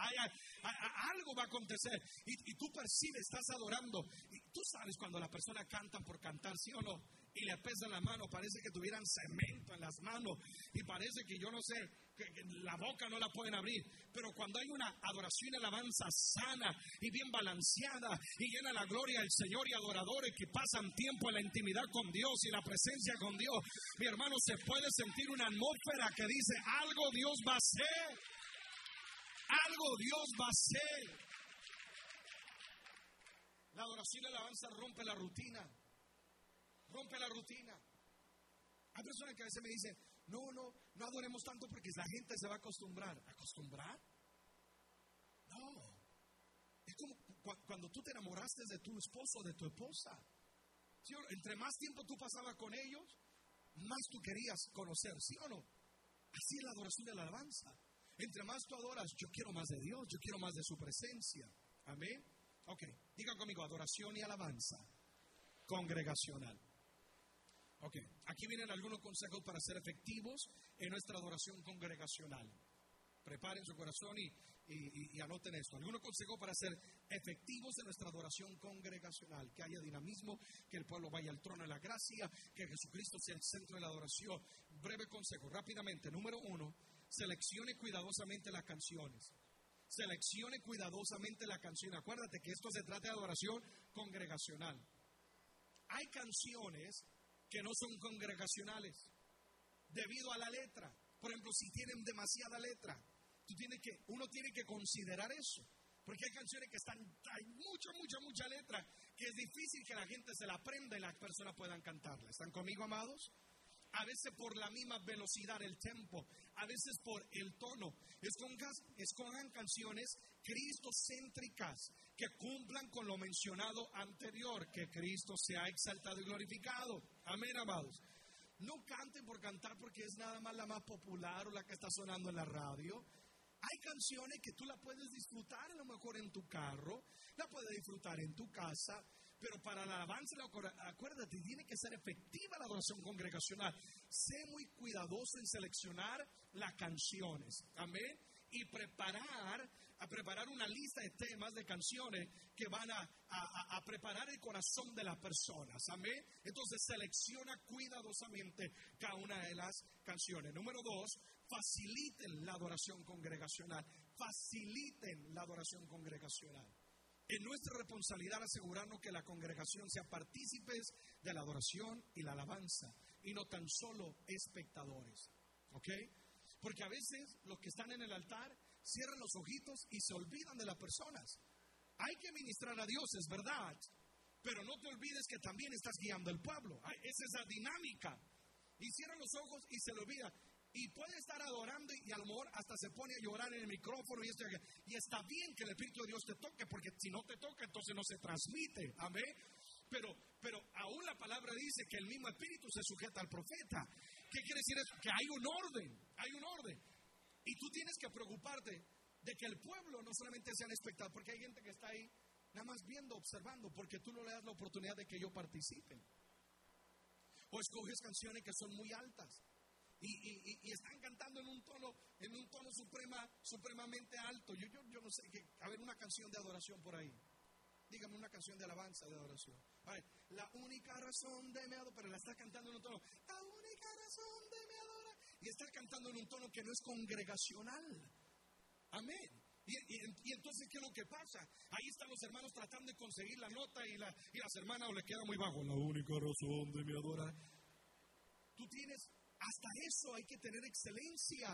algo va a acontecer. Y, y, tú percibes, estás adorando. Y tú sabes cuando la persona canta por cantar, ¿sí o no? y le pesan la mano, parece que tuvieran cemento en las manos y parece que yo no sé, que, la boca no la pueden abrir. Pero cuando hay una adoración y alabanza sana y bien balanceada y llena la gloria del Señor y adoradores que pasan tiempo en la intimidad con Dios y la presencia con Dios, mi hermano, se puede sentir una atmósfera que dice, algo Dios va a hacer. Algo Dios va a hacer. La adoración y la alabanza rompe la rutina rompe la rutina. Hay personas que a veces me dicen, no, no, no adoremos tanto porque la gente se va a acostumbrar. ¿Acostumbrar? No. Es como cuando tú te enamoraste de tu esposo o de tu esposa. Entre más tiempo tú pasabas con ellos, más tú querías conocer, ¿sí o no? Así es la adoración de la alabanza. Entre más tú adoras, yo quiero más de Dios, yo quiero más de su presencia. Amén. Ok, digan conmigo, adoración y alabanza congregacional. Ok, aquí vienen algunos consejos para ser efectivos en nuestra adoración congregacional. Preparen su corazón y, anoten esto. Algunos consejos para ser efectivos en nuestra adoración congregacional. Que haya dinamismo, que el pueblo vaya al trono de la gracia, que Jesucristo sea el centro de la adoración. Breve consejo, rápidamente. Número uno, seleccione cuidadosamente las canciones. Seleccione cuidadosamente la canción. Acuérdate que esto se trata de adoración congregacional. Hay canciones que no son congregacionales debido a la letra. Por ejemplo, si tienen demasiada letra, tú tienes que, uno tiene que considerar eso. Porque hay canciones que están, hay mucha, mucha, mucha letra, que es difícil que la gente se la aprenda y las personas puedan cantarla. ¿Están conmigo, amados? A veces por la misma velocidad, el tempo, a veces por el tono. Escojan, escojan canciones cristocéntricas que cumplan con lo mencionado anterior, que Cristo sea exaltado y glorificado. Amén, amados. No canten por cantar porque es nada más la más popular o la que está sonando en la radio. Hay canciones que tú la puedes disfrutar a lo mejor en tu carro, la puedes disfrutar en tu casa, pero para la alabanza, acuérdate, tiene que ser efectiva la adoración congregacional. Sé muy cuidadoso en seleccionar las canciones. Amén. Y preparar a preparar una lista de temas, de canciones que van a, a, preparar el corazón de las personas. Amén. Entonces selecciona cuidadosamente cada una de las canciones. Número dos, faciliten la adoración congregacional. Faciliten la adoración congregacional. Es nuestra responsabilidad asegurarnos que la congregación sea partícipes de la adoración y la alabanza y no tan solo espectadores. ¿Ok? Porque a veces los que están en el altar cierran los ojitos y se olvidan de las personas. Hay que ministrar a Dios, es verdad, pero no te olvides que también estás guiando al pueblo. Esa es la dinámica. Y cierran los ojos y se le olvida. Y puede estar adorando y a lo mejor hasta se pone a llorar en el micrófono y esto y Y está bien que el Espíritu de Dios te toque, porque si no te toca, entonces no se transmite. Amén. Pero, pero aún la palabra dice que el mismo Espíritu se sujeta al profeta. ¿Qué quiere decir eso? Que hay un orden, hay un orden. Y tú tienes que preocuparte de que el pueblo no solamente sea espectador, porque hay gente que está ahí nada más viendo, observando, porque tú no le das la oportunidad de que ellos participen. O escoges canciones que son muy altas y, están cantando en un tono, en un tono suprema, supremamente alto. Yo, no sé, que, a ver, una canción de adoración por ahí. Dígame una canción de alabanza de adoración. la única razón de mi adoración, pero la está cantando en un tono. La única razón de mi y estar cantando en un tono que no es congregacional. Amén. Y, entonces, ¿qué es lo que pasa? Ahí están los hermanos tratando de conseguir la nota y, la, y las hermanas o le queda muy bajo. La única razón de mi adorar. Tú tienes, hasta eso hay que tener excelencia.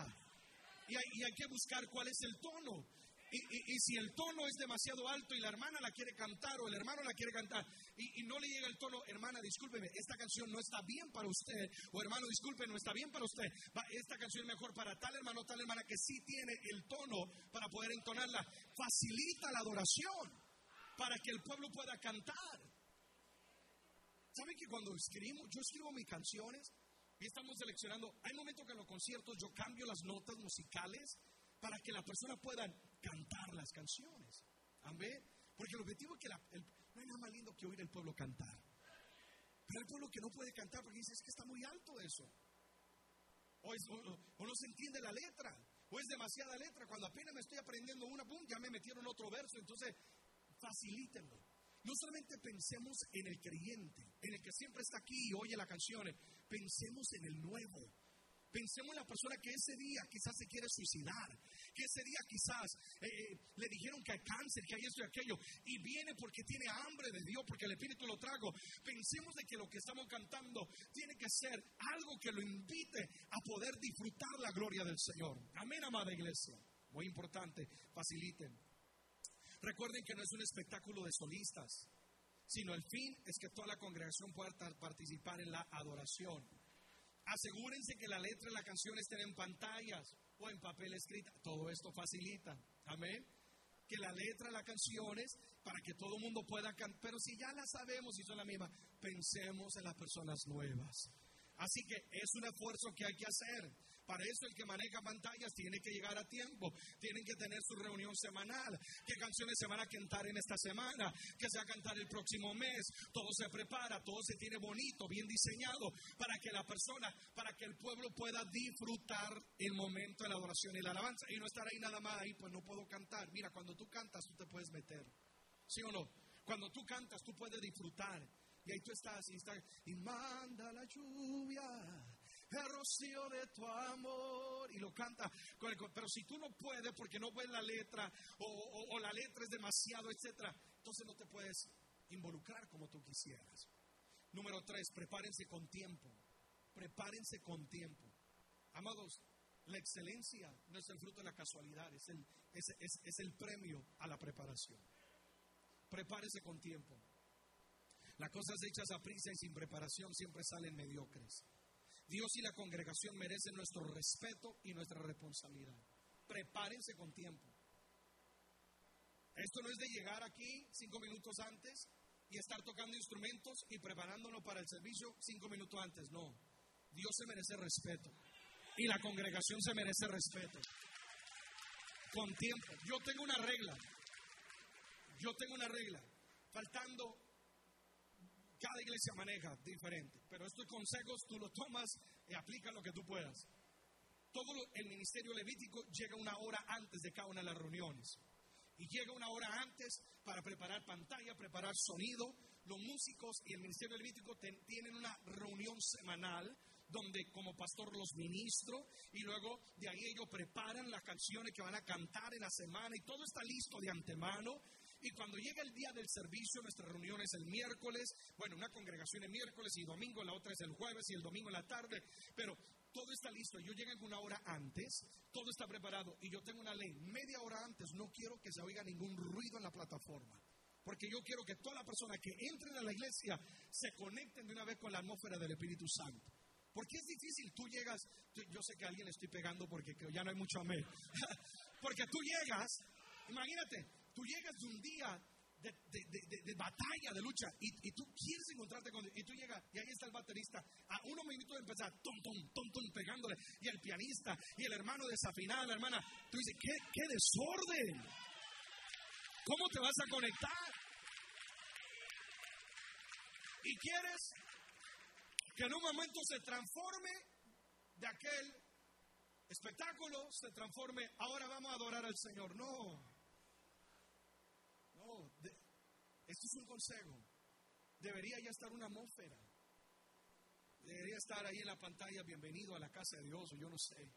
Y hay que buscar cuál es el tono. Y, si el tono es demasiado alto y la hermana la quiere cantar o el hermano la quiere cantar y, no le llega el tono, hermana, discúlpeme, esta canción no está bien para usted, o hermano, disculpe, no está bien para usted, esta canción es mejor para tal hermano, tal hermana que sí tiene el tono para poder entonarla, facilita la adoración para que el pueblo pueda cantar. ¿Saben que cuando escribo, yo escribo mis canciones y estamos seleccionando, hay momentos que en los conciertos yo cambio las notas musicales para que la persona pueda cantar las canciones. Amén. Porque el objetivo es que no hay nada más lindo que oír el pueblo cantar. Pero el pueblo que no puede cantar porque dice es que está muy alto eso. O, no se entiende la letra. o es demasiada letra. Cuando apenas me estoy aprendiendo una, boom, ya me metieron otro verso. Entonces, facilítenlo. No solamente pensemos en el creyente, en el que siempre está aquí y oye las canciones, pensemos en el nuevo. Pensemos en la persona que ese día quizás se quiere suicidar, que ese día quizás eh, eh, le dijeron que hay cáncer, que hay esto y aquello, y viene porque tiene hambre de Dios, porque el Espíritu lo trago. Pensemos de que lo que estamos cantando tiene que ser algo que lo invite a poder disfrutar la gloria del Señor. Amén, amada iglesia. Muy importante, faciliten. Recuerden que no es un espectáculo de solistas, sino el fin es que toda la congregación pueda participar en la adoración. Asegúrense que la letra de la canción estén en pantallas o en papel escrita. Todo esto facilita. Amén. Que la letra de las canciones para que todo el mundo pueda cantar. Pero si ya la sabemos y son la misma, pensemos en las personas nuevas. Así que es un esfuerzo que hay que hacer. Para eso el que maneja pantallas tiene que llegar a tiempo, tienen que tener su reunión semanal, qué canciones se van a cantar en esta semana, qué se va a cantar el próximo mes, todo se prepara, todo se tiene bonito, bien diseñado, para que la persona, para que el pueblo pueda disfrutar el momento de la adoración y la alabanza y no estar ahí nada más ahí, pues no puedo cantar. Mira, cuando tú cantas tú te puedes meter, ¿sí o no? Cuando tú cantas tú puedes disfrutar. Y ahí tú estás y, estás, y manda la lluvia el de tu amor. Y lo canta. Pero si tú no puedes porque no ves la letra o, la letra es demasiado, etcétera, entonces no te puedes involucrar como tú quisieras. Número tres, prepárense con tiempo. Prepárense con tiempo. Amados, la excelencia no es el fruto de la casualidad, es el, es el premio a la preparación. Prepárese con tiempo. Las cosas hechas a prisa y sin preparación siempre salen mediocres. Dios y la congregación merecen nuestro respeto y nuestra responsabilidad. Prepárense con tiempo. Esto no es de llegar aquí cinco minutos antes y estar tocando instrumentos y preparándonos para el servicio cinco minutos antes. No. Dios se merece respeto. Y la congregación se merece respeto. Con tiempo. Yo tengo una regla. Yo tengo una regla. Faltando cada iglesia maneja diferente, pero estos consejos tú los tomas y aplicas lo que tú puedas. Todo el ministerio levítico llega una hora antes de cada una de las reuniones. Y llega una hora antes para preparar pantalla, preparar sonido. Los músicos y el ministerio levítico tienen una reunión semanal donde como pastor los ministro y luego de ahí ellos preparan las canciones que van a cantar en la semana y todo está listo de antemano y cuando llega el día del servicio, nuestra reunión es el miércoles. Bueno, una congregación es miércoles y domingo, la otra es el jueves y el domingo en la tarde. Pero todo está listo. Yo llego una hora antes, todo está preparado. Y yo tengo una ley. Media hora antes no quiero que se oiga ningún ruido en la plataforma. Porque yo quiero que toda la persona que entren a la iglesia se conecten de una vez con la atmósfera del Espíritu Santo. Porque es difícil, tú llegas, yo sé que a alguien le estoy pegando porque ya no hay mucho amén. <laughs> porque tú llegas, imagínate, Tú llegas de un día de, batalla, de lucha, y, tú quieres encontrarte con y tú llegas, y ahí está el baterista, a unos minutos de empezar, tom, tom, tom, tom, pegándole, y el pianista, y el hermano desafinado, la hermana, tú dices, ¿qué, qué desorden? ¿Cómo te vas a conectar? Y quieres que en un momento se transforme de aquel espectáculo, se transforme, ahora vamos a adorar al Señor. No. Esto es un consejo. Debería ya estar una atmósfera. Debería estar ahí en la pantalla, bienvenido a la casa de Dios, o yo no sé.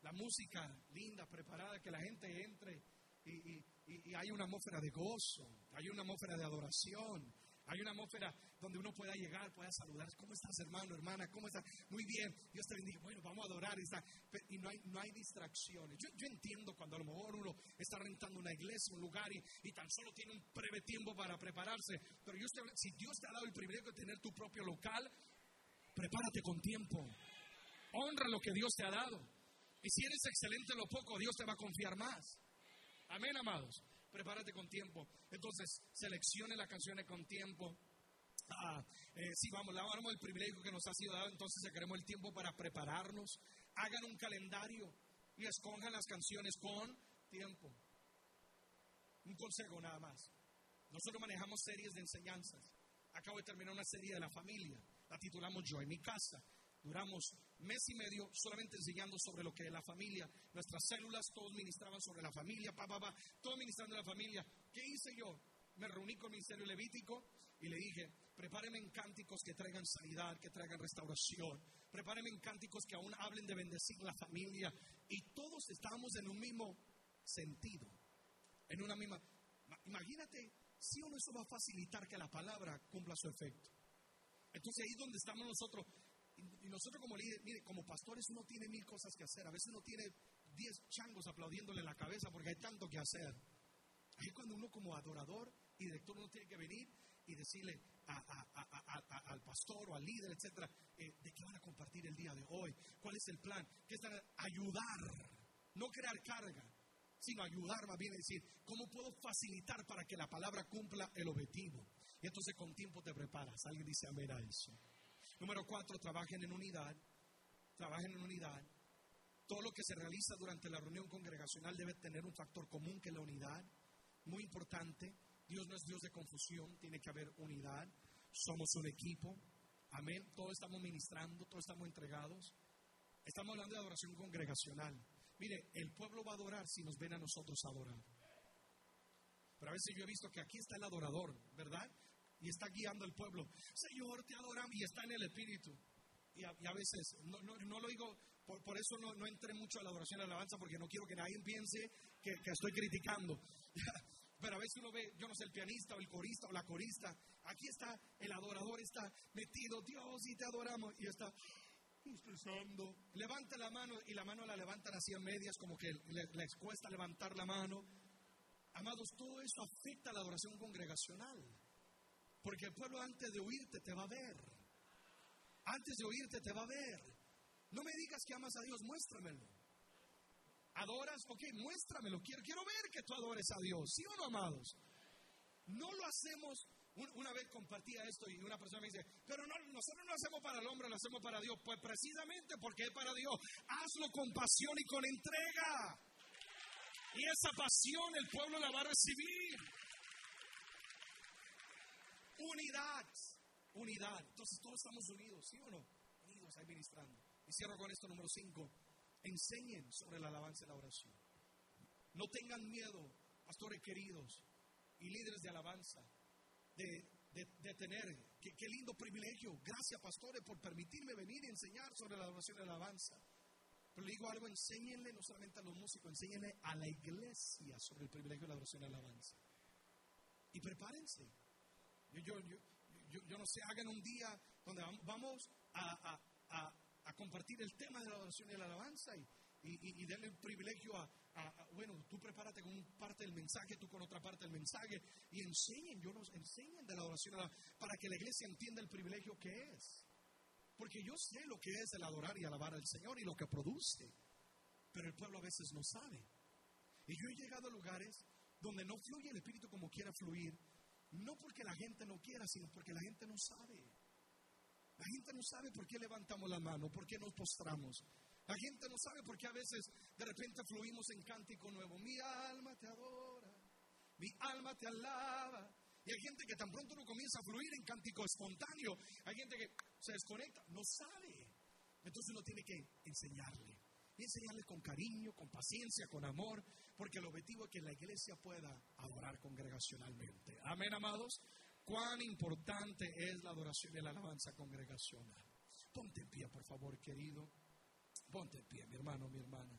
La música linda, preparada, que la gente entre y, y hay una atmósfera de gozo, hay una atmósfera de adoración, hay una atmósfera donde uno pueda llegar, pueda saludar. ¿Cómo estás, hermano, hermana? ¿Cómo estás? Muy bien. Dios te bendiga. Bueno, vamos a adorar. Y, no, hay, no hay distracciones. Yo, entiendo cuando a lo mejor uno está rentando una iglesia, un lugar y, tan solo tiene un breve tiempo para prepararse. Pero yo si Dios te ha dado el privilegio de tener tu propio local, prepárate con tiempo. Honra lo que Dios te ha dado. Y si eres excelente en lo poco, Dios te va a confiar más. Amén, amados prepárate con tiempo. Entonces, seleccione las canciones con tiempo. Ah, eh, si vamos, le damos el privilegio que nos ha sido dado, entonces queremos el tiempo para prepararnos. Hagan un calendario y escojan las canciones con tiempo. Un consejo nada más. Nosotros manejamos series de enseñanzas. Acabo de terminar una serie de la familia. La titulamos Yo en mi casa. Duramos mes y medio solamente enseñando sobre lo que es la familia. Nuestras células, todos ministraban sobre la familia, pa, pa, pa, todo ministrando la familia. ¿Qué hice yo? Me reuní con el ministerio levítico y le dije, prepárenme en cánticos que traigan sanidad, que traigan restauración. Prepárenme en cánticos que aún hablen de bendecir la familia. Y todos estábamos en un mismo sentido, en una misma... Imagínate si uno eso va a facilitar que la palabra cumpla su efecto. Entonces ahí es donde estamos nosotros y, nosotros como líderes, mire, como pastores uno tiene mil cosas que hacer. A veces uno tiene diez changos aplaudiéndole la cabeza porque hay tanto que hacer. Ahí cuando uno como adorador y director uno tiene que venir y decirle al pastor o al líder, etcétera, eh, de qué van a compartir el día de hoy, cuál es el plan, qué están ayudar, no crear carga, sino ayudar más bien a decir, cómo puedo facilitar para que la palabra cumpla el objetivo. Y entonces con tiempo te preparas. Alguien dice amén a eso. Número cuatro, trabajen en unidad. Trabajen en unidad. Todo lo que se realiza durante la reunión congregacional debe tener un factor común que es la unidad. Muy importante. Dios no es Dios de confusión, tiene que haber unidad. Somos un equipo. Amén. Todos estamos ministrando, todos estamos entregados. Estamos hablando de adoración congregacional. Mire, el pueblo va a adorar si nos ven a nosotros adorar. Pero a veces yo he visto que aquí está el adorador, ¿verdad? Y está guiando al pueblo. Señor, te adoramos y está en el Espíritu. Y a, veces, no, no, lo digo, por, eso no, no, entré mucho a la adoración y la alabanza, porque no quiero que nadie piense que, estoy criticando. <laughs> Pero a veces uno ve, yo no sé, el pianista o el corista o la corista. Aquí está el adorador, está metido, Dios, y te adoramos. Y está. Levanta la mano y la mano la levantan así en medias, como que les cuesta levantar la mano. Amados, todo eso afecta a la adoración congregacional. Porque el pueblo antes de oírte te va a ver. Antes de oírte te va a ver. No me digas que amas a Dios, muéstramelo. ¿Adoras? Ok, muéstramelo. Quiero, quiero ver que tú adores a Dios. ¿Sí o no, amados? No lo hacemos. Una vez compartía esto y una persona me dice, pero no, nosotros no lo hacemos para el hombre, lo hacemos para Dios. Pues precisamente porque es para Dios. Hazlo con pasión y con entrega. Y esa pasión el pueblo la va a recibir. Unidad. Unidad. Entonces todos estamos unidos, ¿sí o no? Unidos ahí ministrando. Y cierro con esto número 5. Enseñen sobre la alabanza y la oración. No tengan miedo, pastores queridos y líderes de alabanza, de, de, tener, qué, lindo privilegio. Gracias, pastores, por permitirme venir y enseñar sobre la oración y la alabanza. Pero le digo algo, enséñenle no solamente a los músicos, enséñenle a la iglesia sobre el privilegio de la oración y la alabanza. Y prepárense. Yo, yo, yo, yo, no sé, hagan un día donde vamos a, a, a, compartir el tema de la adoración y la alabanza y, y, y denle el privilegio a, bueno, tú prepárate con parte del mensaje, tú con otra parte del mensaje y enseñen, yo nos enseñen de la adoración para que la iglesia entienda el privilegio que es. Porque yo sé lo que es el adorar y alabar al Señor y lo que produce, pero el pueblo a veces no sabe. Y yo he llegado a lugares donde no fluye el Espíritu como quiera fluir, no porque la gente no quiera, sino porque la gente no sabe. La gente no sabe por qué levantamos la mano, por qué nos postramos. La gente no sabe por qué a veces de repente fluimos en cántico nuevo. Mi alma te adora, mi alma te alaba. Y hay gente que tan pronto no comienza a fluir en cántico espontáneo. Hay gente que se desconecta, no sabe. Entonces uno tiene que enseñarle. Enseñarle con cariño, con paciencia, con amor, porque el objetivo es que la iglesia pueda adorar congregacionalmente. Amén, amados. Cuán importante es la adoración y la alabanza congregacional. Ponte en pie, por favor, querido. Ponte en pie, mi hermano, mi hermana.